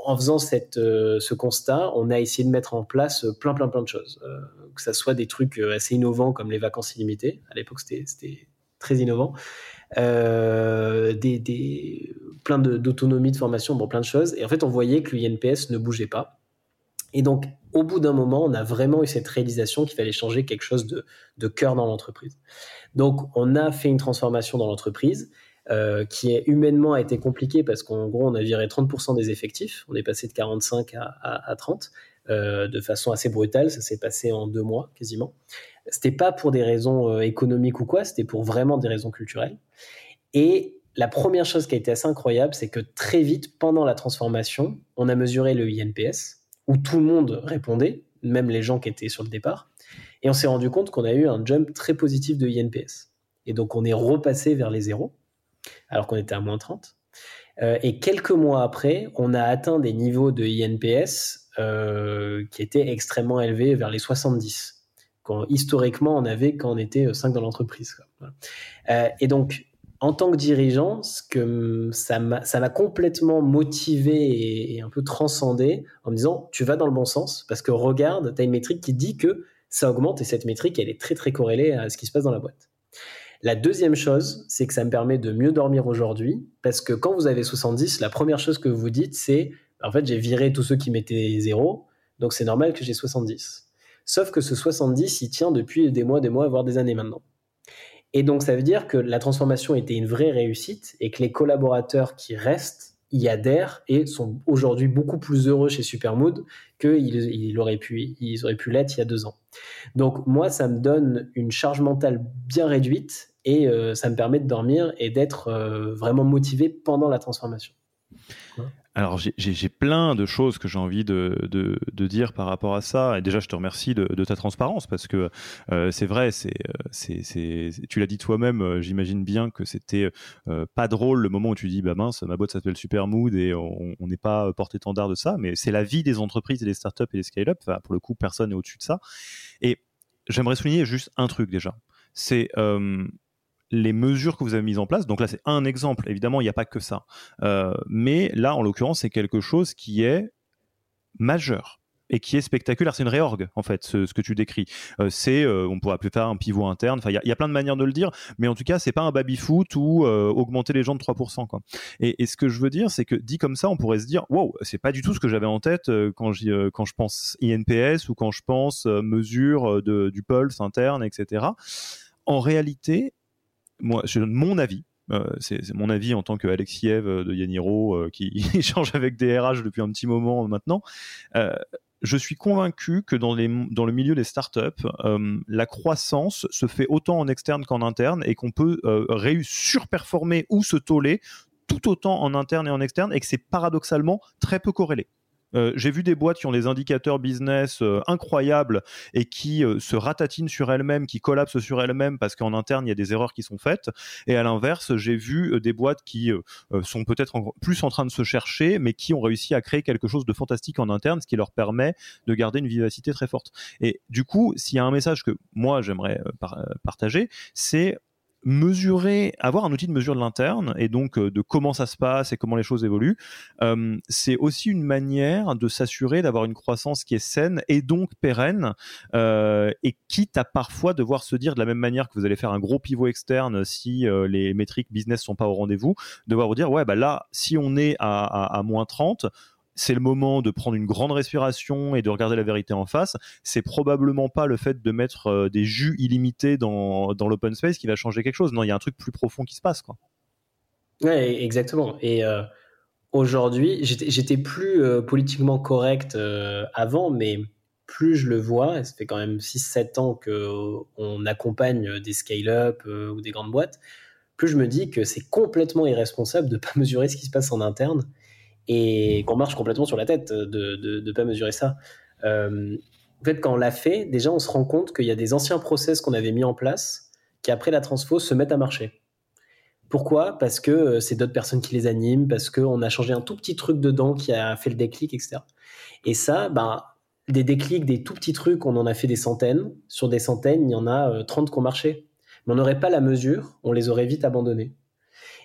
en faisant ce constat, on a essayé de mettre en place plein, plein, plein de choses. que ça soit des trucs assez innovants comme les vacances illimitées. À l'époque, c'était très innovant. Euh, des, plein d'autonomie de, formation, bon, plein de choses. Et en fait, on voyait que l'INPS ne bougeait pas. Et donc, au bout d'un moment, on a vraiment eu cette réalisation qu'il fallait changer quelque chose de, de cœur dans l'entreprise. Donc, on a fait une transformation dans l'entreprise. Euh, qui est humainement a été compliqué parce qu'en gros on a viré 30% des effectifs, on est passé de 45 à, à, 30 euh, de façon assez brutale, ça s'est passé en deux mois quasiment. C'était pas pour des raisons euh, économiques ou quoi, c'était pour vraiment des raisons culturelles. Et la première chose qui a été assez incroyable, c'est que très vite, pendant la transformation, on a mesuré le INPS, où tout le monde répondait, même les gens qui étaient sur le départ, et on s'est rendu compte qu'on a eu un jump très positif de INPS. Et donc on est repassé vers les zéros, alors qu'on était à moins 30. Euh, et quelques mois après, on a atteint des niveaux de INPS euh, qui étaient extrêmement élevés, vers les 70 historiquement on avait quand on était 5 euh, dans l'entreprise. Euh, et donc, en tant que dirigeant, ça m'a complètement motivé et, un peu transcendé en me disant tu vas dans le bon sens parce que regarde, tu as une métrique qui dit que ça augmente et cette métrique elle est très très corrélée à ce qui se passe dans la boîte. La deuxième chose, c'est que ça me permet de mieux dormir aujourd'hui parce que quand vous avez 70, la première chose que vous dites c'est en fait j'ai viré tous ceux qui mettaient zéro, donc c'est normal que j'ai 70. Sauf que ce 70, il tient depuis des mois, des mois, voire des années maintenant. Et donc, ça veut dire que la transformation était une vraie réussite et que les collaborateurs qui restent y adhèrent et sont aujourd'hui beaucoup plus heureux chez Supermood qu'ils auraient pu, ils auraient pu l'être il y a deux ans. Donc, moi, ça me donne une charge mentale bien réduite et euh, ça me permet de dormir et d'être euh, vraiment motivé pendant la transformation. Alors j'ai plein de choses que j'ai envie de, de, de, dire par rapport à ça. Et déjà, je te remercie de, de ta transparence parce que euh, c'est vrai, c'est c'est tu l'as dit toi-même. Euh, j'imagine bien que c'était euh, pas drôle le moment où tu dis bah mince, ma boîte s'appelle Supermood et on n'est pas porte-étendard de ça. Mais c'est la vie des entreprises et des startups et des scale-up. Enfin, pour le coup, personne n'est au-dessus de ça. Et j'aimerais souligner juste un truc déjà. C'est les mesures que vous avez mises en place. Donc là, c'est un exemple. Évidemment, il n'y a pas que ça. Euh, mais là, en l'occurrence, c'est quelque chose qui est majeur. et qui est spectaculaire. C'est une réorg, en fait, ce, que tu décris. Euh, c'est, euh, on pourrait plus faire un pivot interne. Enfin, il y, a plein de manières de le dire, mais en tout cas, c'est pas un baby-foot ou augmenter les gens de 3%. Quoi. Et, ce que je veux dire, c'est que dit comme ça, on pourrait se dire, wow, c'est pas du tout ce que j'avais en tête quand, quand je pense INPS ou quand je pense mesure de, du pulse interne, etc. En réalité, moi, mon avis, c'est mon avis en tant que Alexiev de Yaniro qui change avec des RH depuis un petit moment maintenant je suis convaincu que dans, dans le milieu des startups, euh, la croissance se fait autant en externe qu'en interne et qu'on peut euh, surperformer ou se toller tout autant en interne et en externe et que c'est paradoxalement très peu corrélé. Euh, j'ai vu des boîtes qui ont des indicateurs business euh, incroyables et qui euh, se ratatinent sur elles-mêmes, qui collapsent sur elles-mêmes parce qu'en interne, il y a des erreurs qui sont faites. Et à l'inverse, j'ai vu des boîtes qui sont peut-être plus en train de se chercher, mais qui ont réussi à créer quelque chose de fantastique en interne, ce qui leur permet de garder une vivacité très forte. Et du coup, s'il y a un message que moi j'aimerais partager, c'est mesurer, avoir un outil de mesure de l'interne et donc euh, de comment ça se passe et comment les choses évoluent, euh, c'est aussi une manière de s'assurer d'avoir une croissance qui est saine et donc pérenne euh, et quitte à parfois devoir se dire de la même manière que vous allez faire un gros pivot externe si les métriques business sont pas au rendez-vous, devoir vous dire ouais bah là si on est à, moins 30 c'est le moment de prendre une grande respiration et de regarder la vérité en face. C'est probablement pas le fait de mettre euh, des jus illimités dans, dans l'open space qui va changer quelque chose. Non, il y a un truc plus profond qui se passe, quoi. Ouais, exactement. Et euh, aujourd'hui, j'étais plus euh, politiquement correct avant, mais plus je le vois, et ça fait quand même 6-7 ans qu'on accompagne des scale-up ou des grandes boîtes, plus je me dis que c'est complètement irresponsable de ne pas mesurer ce qui se passe en interne et qu'on marche complètement sur la tête de ne pas mesurer ça. Euh, en fait, quand on l'a fait, déjà, on se rend compte qu'il y a des anciens process qu'on avait mis en place qui, après la transfo, se mettent à marcher. Pourquoi? Parce que euh, c'est d'autres personnes qui les animent, parce qu'on a changé un tout petit truc dedans qui a fait le déclic, etc. Et ça, ben, des déclics, des tout petits trucs, on en a fait des centaines. Sur des centaines, il y en a 30 euh, qui ont marché. Mais on n'aurait pas la mesure, on les aurait vite abandonnés.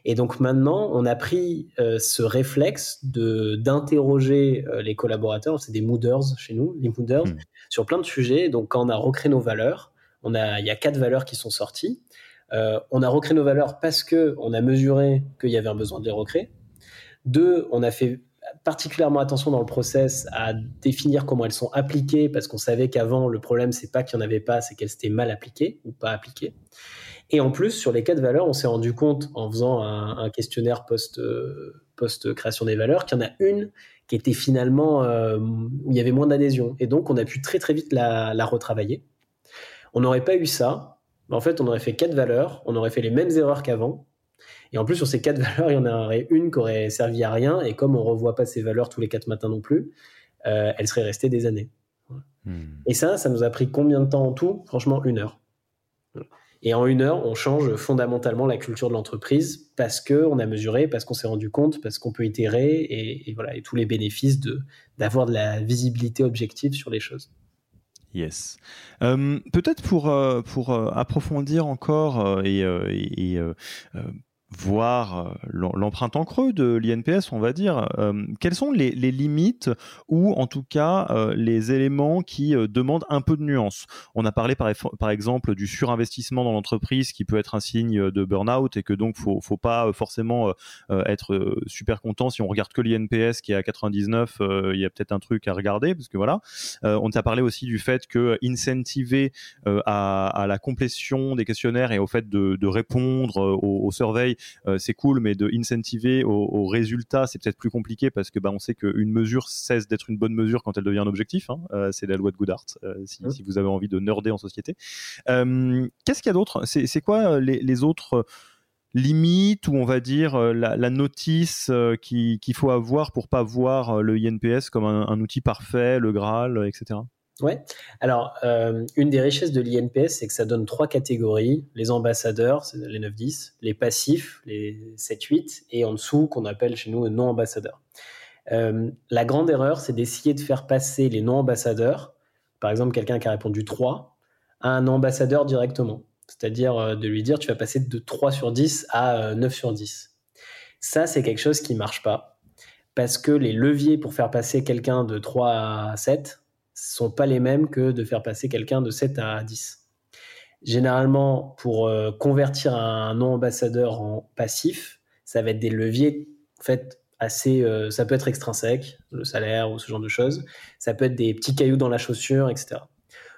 Et donc maintenant, on a pris euh, ce réflexe de d'interroger euh, les collaborateurs, c'est des mooders chez nous, les mooders, hmm. sur plein de sujets. Donc quand on a recréé nos valeurs, on a, il y a quatre valeurs qui sont sorties. Euh, on a recréé nos valeurs parce que on a mesuré qu'il y avait un besoin de les recréer. Deux, on a fait particulièrement attention dans le process à définir comment elles sont appliquées parce qu'on savait qu'avant le problème c'est pas qu'il n'y en avait pas, c'est qu'elles étaient mal appliquées ou pas appliquées. Et en plus, sur les quatre valeurs, on s'est rendu compte en faisant un, questionnaire post, euh, post création des valeurs qu'il y en a une qui était finalement euh, où il y avait moins d'adhésion. Et donc, on a pu très très vite la, retravailler. On n'aurait pas eu ça. En fait, on aurait fait quatre valeurs, on aurait fait les mêmes erreurs qu'avant. Et en plus, sur ces quatre valeurs, il y en aurait une qui aurait servi à rien. Et comme on revoit pas ces valeurs tous les quatre matins non plus, euh, elle serait restée des années. Hmm. Et ça, ça nous a pris combien de temps en tout? Franchement, une heure. Et en une heure, on change fondamentalement la culture de l'entreprise parce qu'on a mesuré, parce qu'on s'est rendu compte, parce qu'on peut itérer et, voilà, et tous les bénéfices d'avoir de la visibilité objective sur les choses. Yes. Euh, peut-être pour, euh, pour euh, approfondir encore et, euh, l'empreinte en creux de l'INPS, on va dire, euh, quelles sont les, limites ou en tout cas euh, les éléments qui demandent un peu de nuance? On a parlé par, exemple du surinvestissement dans l'entreprise qui peut être un signe de burn-out et que donc faut, faut pas forcément être super content. Si on regarde que l'INPS qui est à 99, il y a peut-être un truc à regarder parce que voilà. on t'a parlé aussi du fait que incentiver à, la complétion des questionnaires et au fait de, répondre aux, aux euh, c'est cool, mais de incentiver au, résultat, c'est peut-être plus compliqué parce que bah, on sait qu'une mesure cesse d'être une bonne mesure quand elle devient un objectif. Hein. Euh, c'est la loi de Goodhart, euh, mmh. si, vous avez envie de nerder en société. Qu'est-ce qu'il y a d'autre? C'est quoi les, autres limites ou on va dire la, notice qu'il faut avoir pour pas voir le INPS comme un, un outil parfait, le Graal, etc. Ouais. Alors, euh, une des richesses de l'INPS, c'est que ça donne trois catégories les ambassadeurs, les 9-10, les passifs, les 7-8, et en dessous, qu'on appelle chez nous non-ambassadeurs. Euh, la grande erreur, c'est d'essayer de faire passer les non-ambassadeurs, par exemple quelqu'un qui a répondu 3, à un ambassadeur directement. C'est-à-dire euh, de lui dire tu vas passer de 3 sur 10 à 9 sur 10. Ça, c'est quelque chose qui ne marche pas. Parce que les leviers pour faire passer quelqu'un de 3 à 7, sont pas les mêmes que de faire passer quelqu'un de 7 à 10. Généralement, pour euh, convertir un non-ambassadeur en passif, ça va être des leviers en fait assez. Euh, ça peut être extrinsèque, le salaire ou ce genre de choses. Ça peut être des petits cailloux dans la chaussure, etc.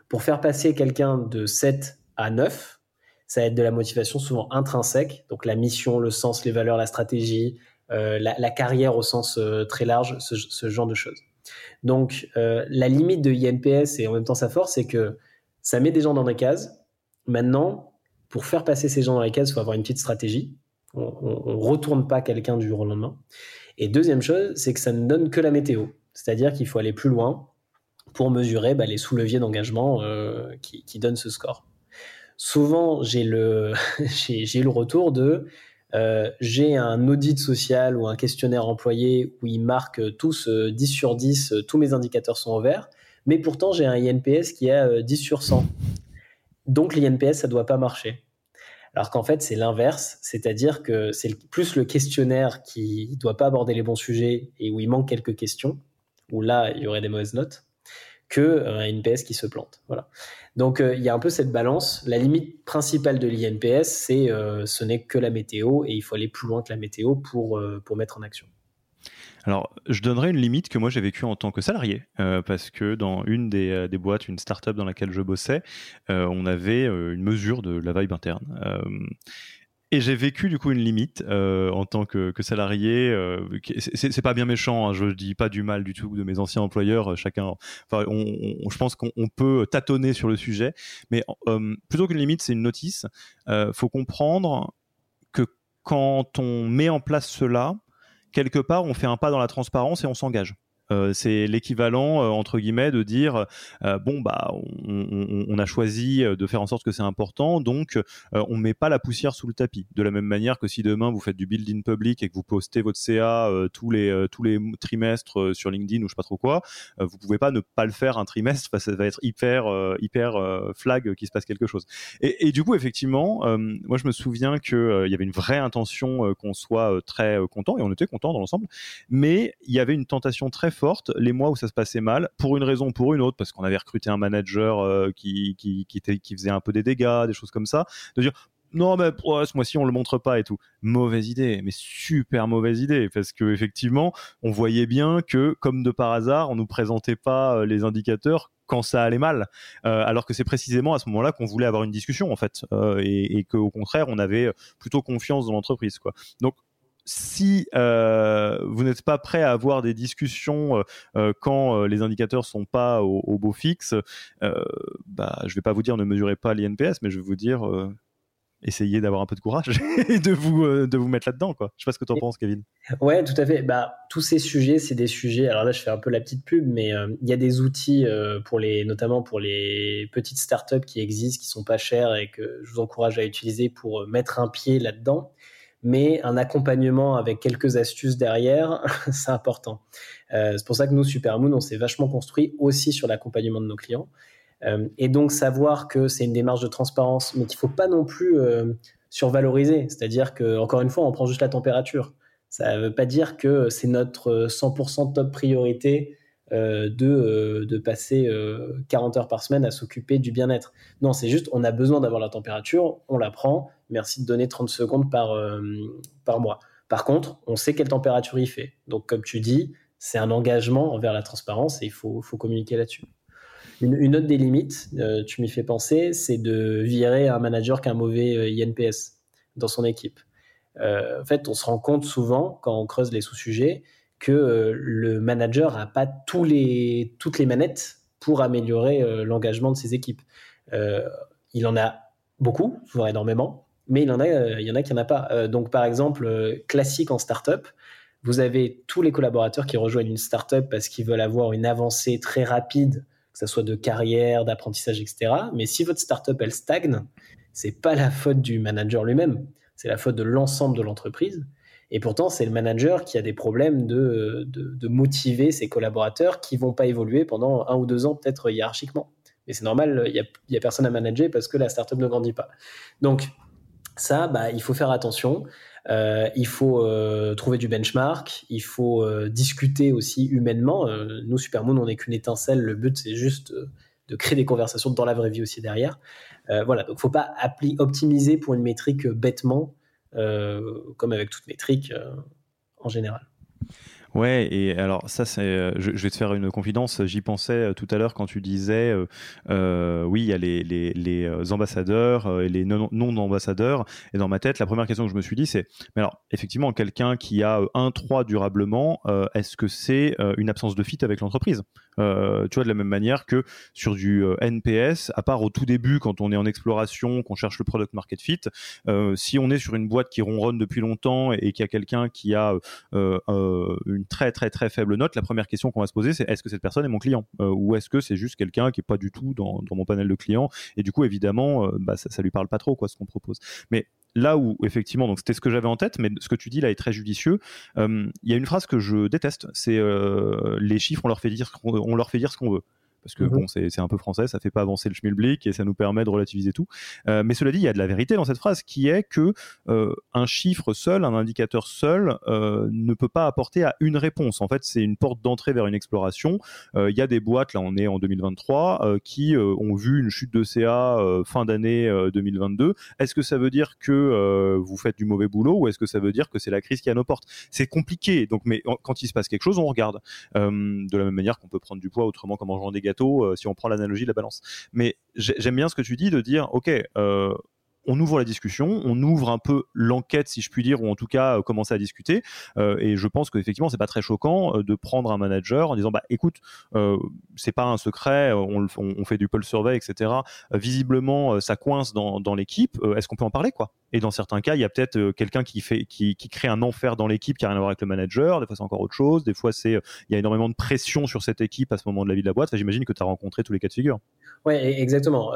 Pour faire passer quelqu'un de 7 à 9, ça va être de la motivation souvent intrinsèque, donc la mission, le sens, les valeurs, la stratégie, euh, la, carrière au sens très large, ce, ce, genre de choses. Donc la limite de INPS et en même temps sa force, c'est que ça met des gens dans des cases, Maintenant, pour faire passer ces gens dans les cases, il faut avoir une petite stratégie. On ne retourne pas quelqu'un du jour au lendemain. Et deuxième chose, c'est que ça ne donne que la météo. C'est-à-dire qu'il faut aller plus loin pour mesurer bah, les sous-leviers d'engagement euh, qui, donnent ce score. Souvent, j'ai le, j'ai, le retour de euh, j'ai un audit social ou un questionnaire employé où il marque tous 10 euh, sur 10, tous mes indicateurs sont au vert, mais pourtant j'ai un INPS qui est 10 sur 100. Donc l'INPS, ça ne doit pas marcher. Alors qu'en fait, c'est l'inverse, c'est-à-dire que c'est plus le questionnaire qui ne doit pas aborder les bons sujets et où il manque quelques questions, où là, il y aurait des mauvaises notes, que euh, un INPS qui se plante. Voilà. Donc euh, il y a un peu cette balance. La limite principale de l'INPS, c'est euh, ce n'est que la météo et il faut aller plus loin que la météo pour, pour mettre en action. Alors, je donnerai une limite que moi j'ai vécue en tant que salarié, parce que dans une des, des, boîtes, une startup dans laquelle je bossais, on avait une mesure de la vibe interne. Et j'ai vécu du coup une limite en tant que, que salarié. c'est pas bien méchant, hein, je dis pas du mal du tout de mes anciens employeurs. Chacun, enfin, on, je pense qu'on peut tâtonner sur le sujet, mais plutôt qu'une limite, c'est une notice. faut comprendre que quand on met en place cela, quelque part, on fait un pas dans la transparence et on s'engage. Euh, c'est l'équivalent euh, entre guillemets de dire euh, bon bah on, a choisi de faire en sorte que c'est important donc on met pas la poussière sous le tapis de la même manière que si demain vous faites du building public et que vous postez votre CA tous les tous les trimestres sur LinkedIn ou je sais pas trop quoi vous pouvez pas ne pas le faire un trimestre parce que ça va être hyper hyper flag qu'il se passe quelque chose. Et, du coup effectivement moi je me souviens que il y avait une vraie intention qu'on soit très content et on était content dans l'ensemble mais il y avait une tentation très forte les mois où ça se passait mal, pour une raison ou pour une autre, parce qu'on avait recruté un manager euh, qui, qui, qui, faisait un peu des dégâts, des choses comme ça, de dire non mais ce mois-ci on le montre pas et tout. Mauvaise idée, mais super mauvaise idée parce que effectivement on voyait bien que comme de par hasard on nous présentait pas euh, les indicateurs quand ça allait mal, euh, alors que c'est précisément à ce moment-là qu'on voulait avoir une discussion en fait et, et qu'au contraire on avait plutôt confiance dans l'entreprise quoi. Donc si euh, vous n'êtes pas prêt à avoir des discussions euh, euh, quand les indicateurs sont pas au, beau fixe, bah, je vais pas vous dire ne mesurez pas l'INPS, mais je vais vous dire essayez d'avoir un peu de courage et de vous de vous mettre là-dedans quoi. Je sais pas ce que tu en penses Kevin. Ouais, tout à fait. Bah tous ces sujets, c'est des sujets. Alors là, je fais un peu la petite pub, mais il y a des outils pour les notamment pour les petites startups qui existent, qui sont pas chères et que je vous encourage à utiliser pour mettre un pied là-dedans mais un accompagnement avec quelques astuces derrière, c'est important. Euh, c'est pour ça que nous, Supermoon, on s'est vachement construit aussi sur l'accompagnement de nos clients. Euh, et donc savoir que c'est une démarche de transparence, mais qu'il faut pas non plus euh, survaloriser. C'est-à-dire que encore une fois, on prend juste la température. Ça ne veut pas dire que c'est notre 100% top priorité euh, de, euh, de passer 40 euh, heures par semaine à s'occuper du bien-être. Non, c'est juste, on a besoin d'avoir la température, on la prend, merci de donner 30 secondes par, par mois. Par contre, on sait quelle température il fait. Donc, comme tu dis, c'est un engagement envers la transparence et il faut, faut communiquer là-dessus. Une, autre des limites, tu m'y fais penser, c'est de virer un manager qui a un mauvais INPS dans son équipe. en fait, on se rend compte souvent, quand on creuse les sous-sujets, que euh, le manager n'a pas toutes les manettes pour améliorer euh, l'engagement de ses équipes. Euh, il en a beaucoup, voire énormément, mais il, en a, il y en a qui n'en a pas. donc, par exemple, classique en startup, vous avez tous les collaborateurs qui rejoignent une startup parce qu'ils veulent avoir une avancée très rapide, que ce soit de carrière, d'apprentissage, etc. Mais si votre startup elle stagne, c'est pas la faute du manager lui-même, c'est la faute de l'ensemble de l'entreprise. Et pourtant, c'est le manager qui a des problèmes de, de, motiver ses collaborateurs qui vont pas évoluer pendant un ou deux ans, peut-être hiérarchiquement. Mais c'est normal, il n'y a, a, personne à manager parce que la startup ne grandit pas. Donc, ça, bah, il faut faire attention. il faut trouver du benchmark, il faut discuter aussi humainement. nous, Supermoon, on n'est qu'une étincelle. Le but, c'est juste de créer des conversations dans la vraie vie aussi derrière. voilà, donc faut pas optimiser pour une métrique bêtement, comme avec toute métrique en général. Ouais, et alors ça, c'est, euh, je, vais te faire une confidence. J'y pensais euh, tout à l'heure quand tu disais, euh, oui, il y a les, les, les ambassadeurs et les non-ambassadeurs. et dans ma tête, la première question que je me suis dit, c'est, mais alors, effectivement, quelqu'un qui a un 3 durablement, est-ce que c'est une absence de fit avec l'entreprise? Euh, tu vois, de la même manière que sur du euh, NPS, à part au tout début, quand on est en exploration, qu'on cherche le product market fit, euh, si on est sur une boîte qui ronronne depuis longtemps et, qu'il y a quelqu'un qui a une très très très faible note, la première question qu'on va se poser, c'est est-ce que cette personne est mon client? Ou est-ce que c'est juste quelqu'un qui est pas du tout dans, mon panel de clients? Et du coup évidemment bah, ça, ça lui parle pas trop quoi ce qu'on propose. Mais là où effectivement, donc c'était ce que j'avais en tête, mais ce que tu dis là est très judicieux. Euh, il y a une phrase que je déteste, c'est euh, les chiffres, on leur fait dire, on leur fait dire ce qu'on veut parce que mhm. bon, c'est un peu français, ça fait pas avancer le schmilblick et ça nous permet de relativiser tout. Euh, mais cela dit, il y a de la vérité dans cette phrase qui est que euh, un chiffre seul, un indicateur seul, euh, ne peut pas apporter à une réponse. En fait, c'est une porte d'entrée vers une exploration. Il y a des boîtes, là on est en 2023, qui ont vu une chute de CA fin d'année 2022. Est-ce que ça veut dire que vous faites du mauvais boulot ou est-ce que ça veut dire que c'est la crise qui est à nos portes? C'est compliqué. Donc, mais quand il se passe quelque chose, on regarde. de la même manière qu'on peut prendre du poids autrement qu'en mangeant des euh, si on prend l'analogie de la balance. Mais j'aime bien ce que tu dis de dire, ok, euh, on ouvre la discussion, on ouvre un peu l'enquête, si je puis dire, ou en tout cas euh, commencer à discuter. Euh, et je pense qu'effectivement, c'est pas très choquant euh, de prendre un manager en disant, bah écoute, c'est pas un secret, on, fait du pulse survey, etc. visiblement, ça coince dans, dans l'équipe. Est-ce qu'on peut en parler, quoi? Et dans certains cas, il y a peut-être quelqu'un qui qui, qui, crée un enfer dans l'équipe qui a rien à voir avec le manager. Des fois, c'est encore autre chose. Des fois, c'est, il y a énormément de pression sur cette équipe à ce moment de la vie de la boîte. J'imagine que tu as rencontré tous les cas de figure. Ouais, exactement.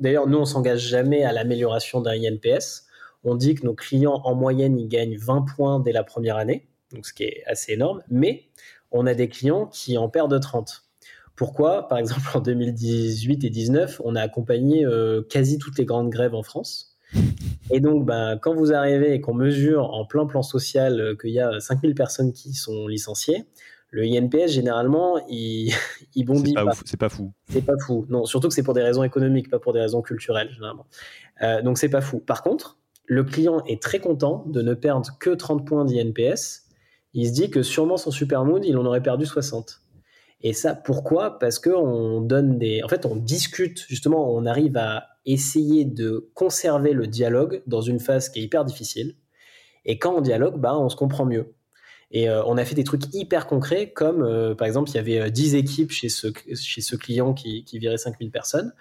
D'ailleurs, nous, on s'engage jamais à l'amélioration d'un INPS. On dit que nos clients, en moyenne, ils gagnent 20 points dès la première année, donc ce qui est assez énorme, mais on a des clients qui en perdent 30. Pourquoi? Par exemple, en 2018 et 2019, on a accompagné euh, quasi toutes les grandes grèves en France. Et donc, ben, quand vous arrivez et qu'on mesure en plein plan social euh, qu'il y a 5000 personnes qui sont licenciées, le INPS, généralement, il, il bondit pas. C'est pas fou. C'est pas fou. Non, surtout que c'est pour des raisons économiques, pas pour des raisons culturelles, généralement. Euh, donc, c'est pas fou. Par contre, le client est très content de ne perdre que 30 points d'INPS. Il se dit que sûrement son Supermoon, il en aurait perdu 60. Et ça, pourquoi? Parce qu'on donne des. En fait, on discute, justement, on arrive à essayer de conserver le dialogue dans une phase qui est hyper difficile. Et quand on dialogue, bah, on se comprend mieux. Et euh, on a fait des trucs hyper concrets, comme euh, par exemple, il y avait 10 euh, équipes chez ce, chez ce client qui, qui virait 5000 personnes.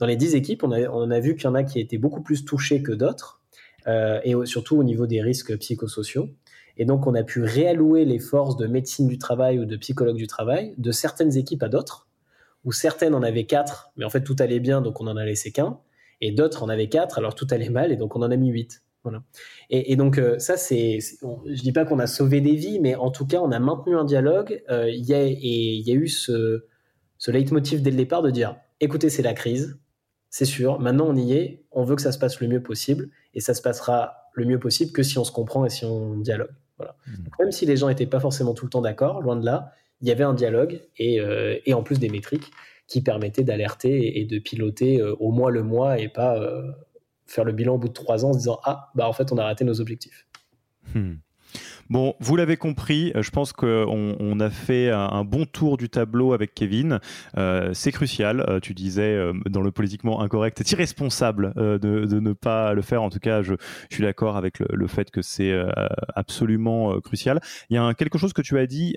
Dans les 10 équipes, on a, vu qu'il y en a qui étaient beaucoup plus touchés que d'autres, et surtout au niveau des risques psychosociaux. Et donc, on a pu réallouer les forces de médecine du travail ou de psychologue du travail de certaines équipes à d'autres, où certaines en avaient 4, mais en fait tout allait bien, donc on en a laissé qu'un, et d'autres en avaient 4, alors tout allait mal, et donc on en a mis 8. Voilà. Et, donc euh, ça, c'est, je dis pas qu'on a sauvé des vies, mais en tout cas, on a maintenu un dialogue. Euh, y a, et il y a eu ce, ce leitmotiv dès le départ de dire, écoutez, c'est la crise, c'est sûr. Maintenant, on y est. On veut que ça se passe le mieux possible, et ça se passera le mieux possible que si on se comprend et si on dialogue. Voilà. Mmh. même si les gens n'étaient pas forcément tout le temps d'accord, loin de là, il y avait un dialogue et, euh, et en plus des métriques qui permettaient d'alerter et, de piloter au mois le mois et pas faire le bilan au bout de trois ans en se disant ah bah en fait on a raté nos objectifs. Hmm. Bon, vous l'avez compris, euh, je pense qu'on on a fait un, bon tour du tableau avec Kevin. Euh, c'est crucial, euh, tu disais dans le politiquement incorrect, c'est irresponsable de, ne pas le faire. En tout cas, je, suis d'accord avec le, fait que c'est absolument crucial. Il y a quelque chose que tu as dit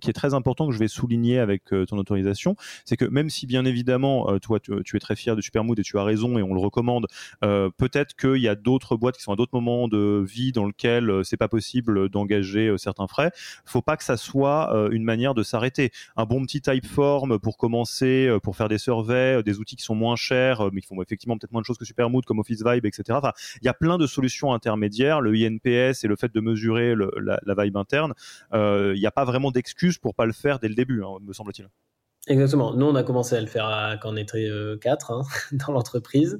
qui est très important que je vais souligner avec ton autorisation, c'est que même si bien évidemment, toi, tu, tu, es très fier de Supermood et tu as raison et on le recommande, peut-être qu'il y a d'autres boîtes qui sont à d'autres moments de vie dans lesquels c'est pas possible d'engager engager euh, certains frais. Faut pas que ça soit euh, une manière de s'arrêter. Un bon petit Typeform pour commencer, euh, pour faire des surveys, des outils qui sont moins chers, mais qui font effectivement peut-être moins de choses que Supermood, comme Office Vibe, etc. Enfin, il y a plein de solutions intermédiaires. Le INPS et le fait de mesurer la, vibe interne, il n'y a pas vraiment d'excuse pour pas le faire dès le début, hein, me semble-t-il. Exactement. Nous, on a commencé à le faire quand on était quatre hein, dans l'entreprise.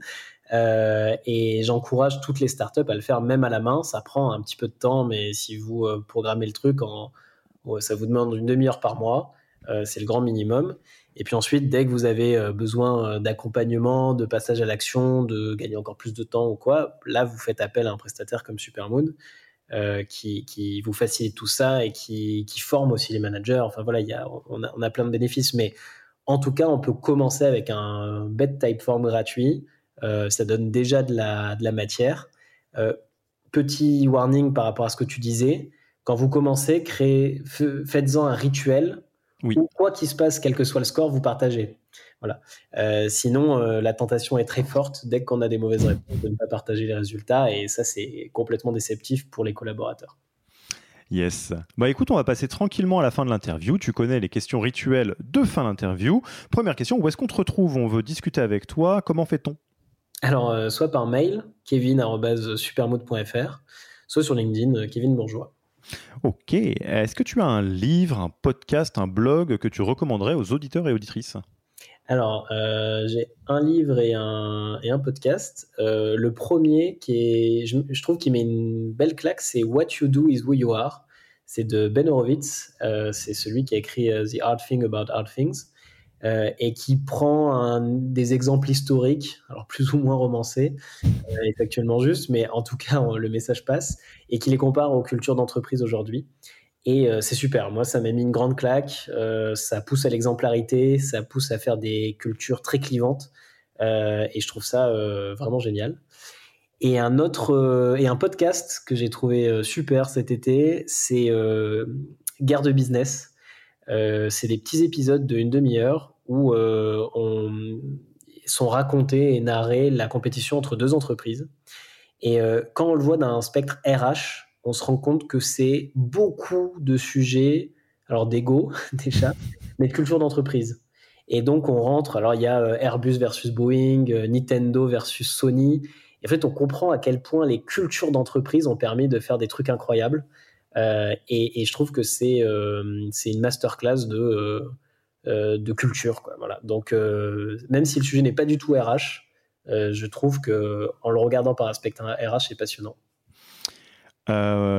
Et j'encourage toutes les startups à le faire même à la main. Ça prend un petit peu de temps, mais si vous programmez le truc, ça vous demande une demi-heure par mois. c'est le grand minimum. Et puis ensuite, dès que vous avez euh, besoin euh, d'accompagnement, de passage à l'action, de gagner encore plus de temps ou quoi, là, vous faites appel à un prestataire comme Supermoon euh, qui, vous facilite tout ça et qui, forme aussi les managers. Enfin voilà, y a, on, a, plein de bénéfices, mais en tout cas, on peut commencer avec un bed type form gratuit. Euh, ça donne déjà de la, de la matière. Euh, petit warning par rapport à ce que tu disais. Quand vous commencez, créez, faites-en un rituel oui. quoi qu'il se passe, quel que soit le score, vous partagez. Voilà. Euh, sinon, euh, la tentation est très forte dès qu'on a des mauvaises réponses de ne pas partager les résultats, et ça, c'est complètement déceptif pour les collaborateurs. Yes. Bah écoute, on va passer tranquillement à la fin de l'interview. Tu connais les questions rituelles de fin d'interview. Première question, où est-ce qu'on te retrouve? On veut discuter avec toi. Comment fait-on? Alors, euh, soit par mail, kevin.supermood.fr, soit sur LinkedIn, Kevin Bourgeois. Ok. Est-ce que tu as un livre, un podcast, un blog que tu recommanderais aux auditeurs et auditrices? Alors, euh, j'ai un livre et un, et un podcast. Euh, le premier, qui est, je, trouve qu'il met une belle claque, c'est What You Do Is Who You Are. C'est de Ben Horowitz. Euh, c'est celui qui a écrit The Hard Thing About Hard Things. Euh, et qui prend des exemples historiques, alors plus ou moins romancés, euh, factuellement juste, mais en tout cas le message passe, et qui les compare aux cultures d'entreprise aujourd'hui. Et euh, c'est super. Moi, ça m'a mis une grande claque. Euh, ça pousse à l'exemplarité, ça pousse à faire des cultures très clivantes, et je trouve ça vraiment génial. Et un autre et un podcast que j'ai trouvé super cet été, c'est Guerre de business. Euh, c'est des petits épisodes de une demi-heure où euh, on, sont racontés et narrés la compétition entre deux entreprises. Et euh, quand on le voit d'un spectre RH, on se rend compte que c'est beaucoup de sujets, alors d'ego déjà, mais de culture d'entreprise. Et donc on rentre, alors il y a Airbus versus Boeing, Nintendo versus Sony. Et en fait, on comprend à quel point les cultures d'entreprise ont permis de faire des trucs incroyables. Euh, et, je trouve que c'est euh, une masterclass de, euh, de culture. Quoi, voilà. Donc, même si le sujet n'est pas du tout RH, je trouve que en le regardant par aspect RH, c'est passionnant.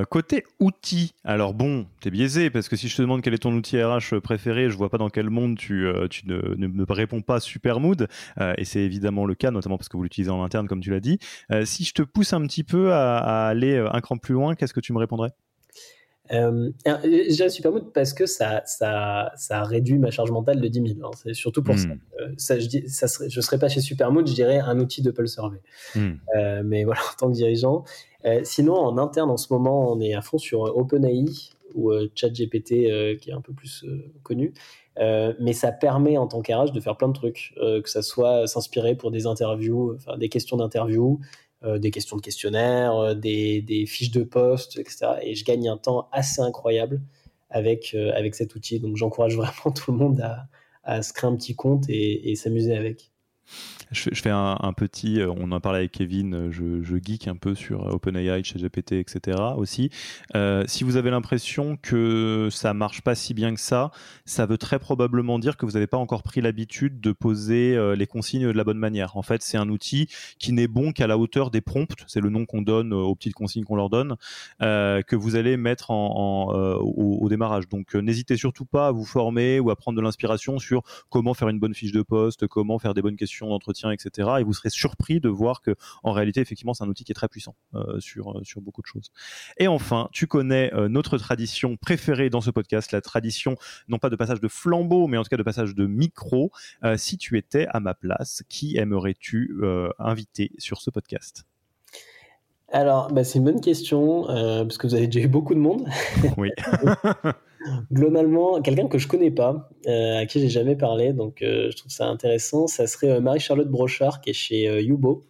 côté outils, alors bon, t'es biaisé parce que si je te demande quel est ton outil RH préféré, je vois pas dans quel monde tu, tu ne, ne, me réponds pas Supermood, et c'est évidemment le cas, notamment parce que vous l'utilisez en interne comme tu l'as dit. si je te pousse un petit peu à, à aller un cran plus loin, qu'est-ce que tu me répondrais? Euh, J'ai Supermood parce que ça, ça, ça a réduit ma charge mentale de 10 000. Hein. C'est surtout pour ça. Hmm. Euh, ça, je, dis, ça serait, je serais pas chez Supermood, je dirais un outil de Survey. Hmm. Euh, mais voilà, en tant que dirigeant. Euh, sinon, en interne, en ce moment, on est à fond sur OpenAI ou euh, ChatGPT euh, qui est un peu plus connu. mais ça permet en tant qu'RH de faire plein de trucs, que ça soit s'inspirer pour des interviews, enfin des questions d'interview, euh, des questions de questionnaire, euh, des, des, fiches de poste, etc. Et je gagne un temps assez incroyable avec, euh, avec cet outil. Donc j'encourage vraiment tout le monde à, à se créer un petit compte et, et s'amuser avec. Je, fais un, petit, euh, on en parlait avec Kevin, euh, je, geek un peu sur euh, OpenAI, ChatGPT, etc. aussi. Si vous avez l'impression que ça marche pas si bien que ça, ça veut très probablement dire que vous n'avez pas encore pris l'habitude de poser les consignes de la bonne manière. En fait, c'est un outil qui n'est bon qu'à la hauteur des prompts, c'est le nom qu'on donne aux petites consignes qu'on leur donne, que vous allez mettre au, démarrage. Donc, n'hésitez surtout pas à vous former ou à prendre de l'inspiration sur comment faire une bonne fiche de poste, comment faire des bonnes questions d'entretien etc. Et vous serez surpris de voir que en réalité, effectivement, c'est un outil qui est très puissant euh, sur euh, sur beaucoup de choses. Et enfin, tu connais euh, notre tradition préférée dans ce podcast, la tradition non pas de passage de flambeau, mais en tout cas de passage de micro. si tu étais à ma place, qui aimerais-tu inviter sur ce podcast? Alors, bah, c'est une bonne question, euh, parce que vous avez déjà eu beaucoup de monde. Oui. Globalement, quelqu'un que je connais pas, euh, à qui j'ai jamais parlé, donc euh, je trouve ça intéressant, ça serait Marie-Charlotte Brochard, qui est chez Yubo.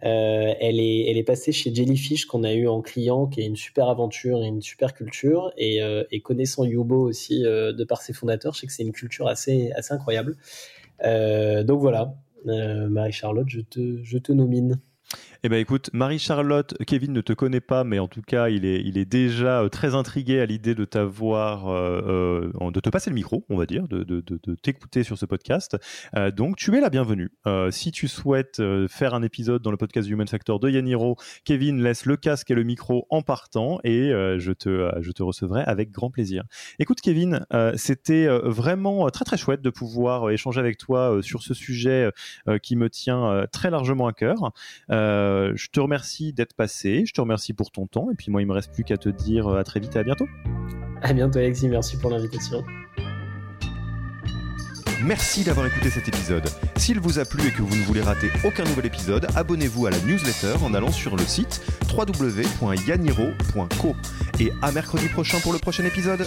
elle, est, elle est passée chez Jellyfish, qu'on a eu en client, qui est une super aventure et une super culture. Et, et connaissant Yubo aussi, de par ses fondateurs, je sais que c'est une culture assez, assez incroyable. donc voilà, Marie-Charlotte, je te, je te nomine. Eh ben écoute, Marie-Charlotte, Kevin ne te connaît pas, mais en tout cas, il est, déjà euh, très intrigué à l'idée de t'avoir, euh, euh, de te passer le micro, on va dire, de, t'écouter sur ce podcast. donc, tu es la bienvenue. si tu souhaites faire un épisode dans le podcast Human Factor de Yaniro, Kevin laisse le casque et le micro en partant et je, te, recevrai avec grand plaisir. Écoute, Kevin, c'était vraiment très très chouette de pouvoir échanger avec toi sur ce sujet qui me tient très largement à cœur. Euh, je te remercie d'être passé, je te remercie pour ton temps, et puis moi, il me reste plus qu'à te dire euh, à très vite et à bientôt. À bientôt, Alexis, merci pour l'invitation. Merci d'avoir écouté cet épisode. S'il vous a plu et que vous ne voulez rater aucun nouvel épisode, abonnez-vous à la newsletter en allant sur le site www.yaniro.co. Et à mercredi prochain pour le prochain épisode.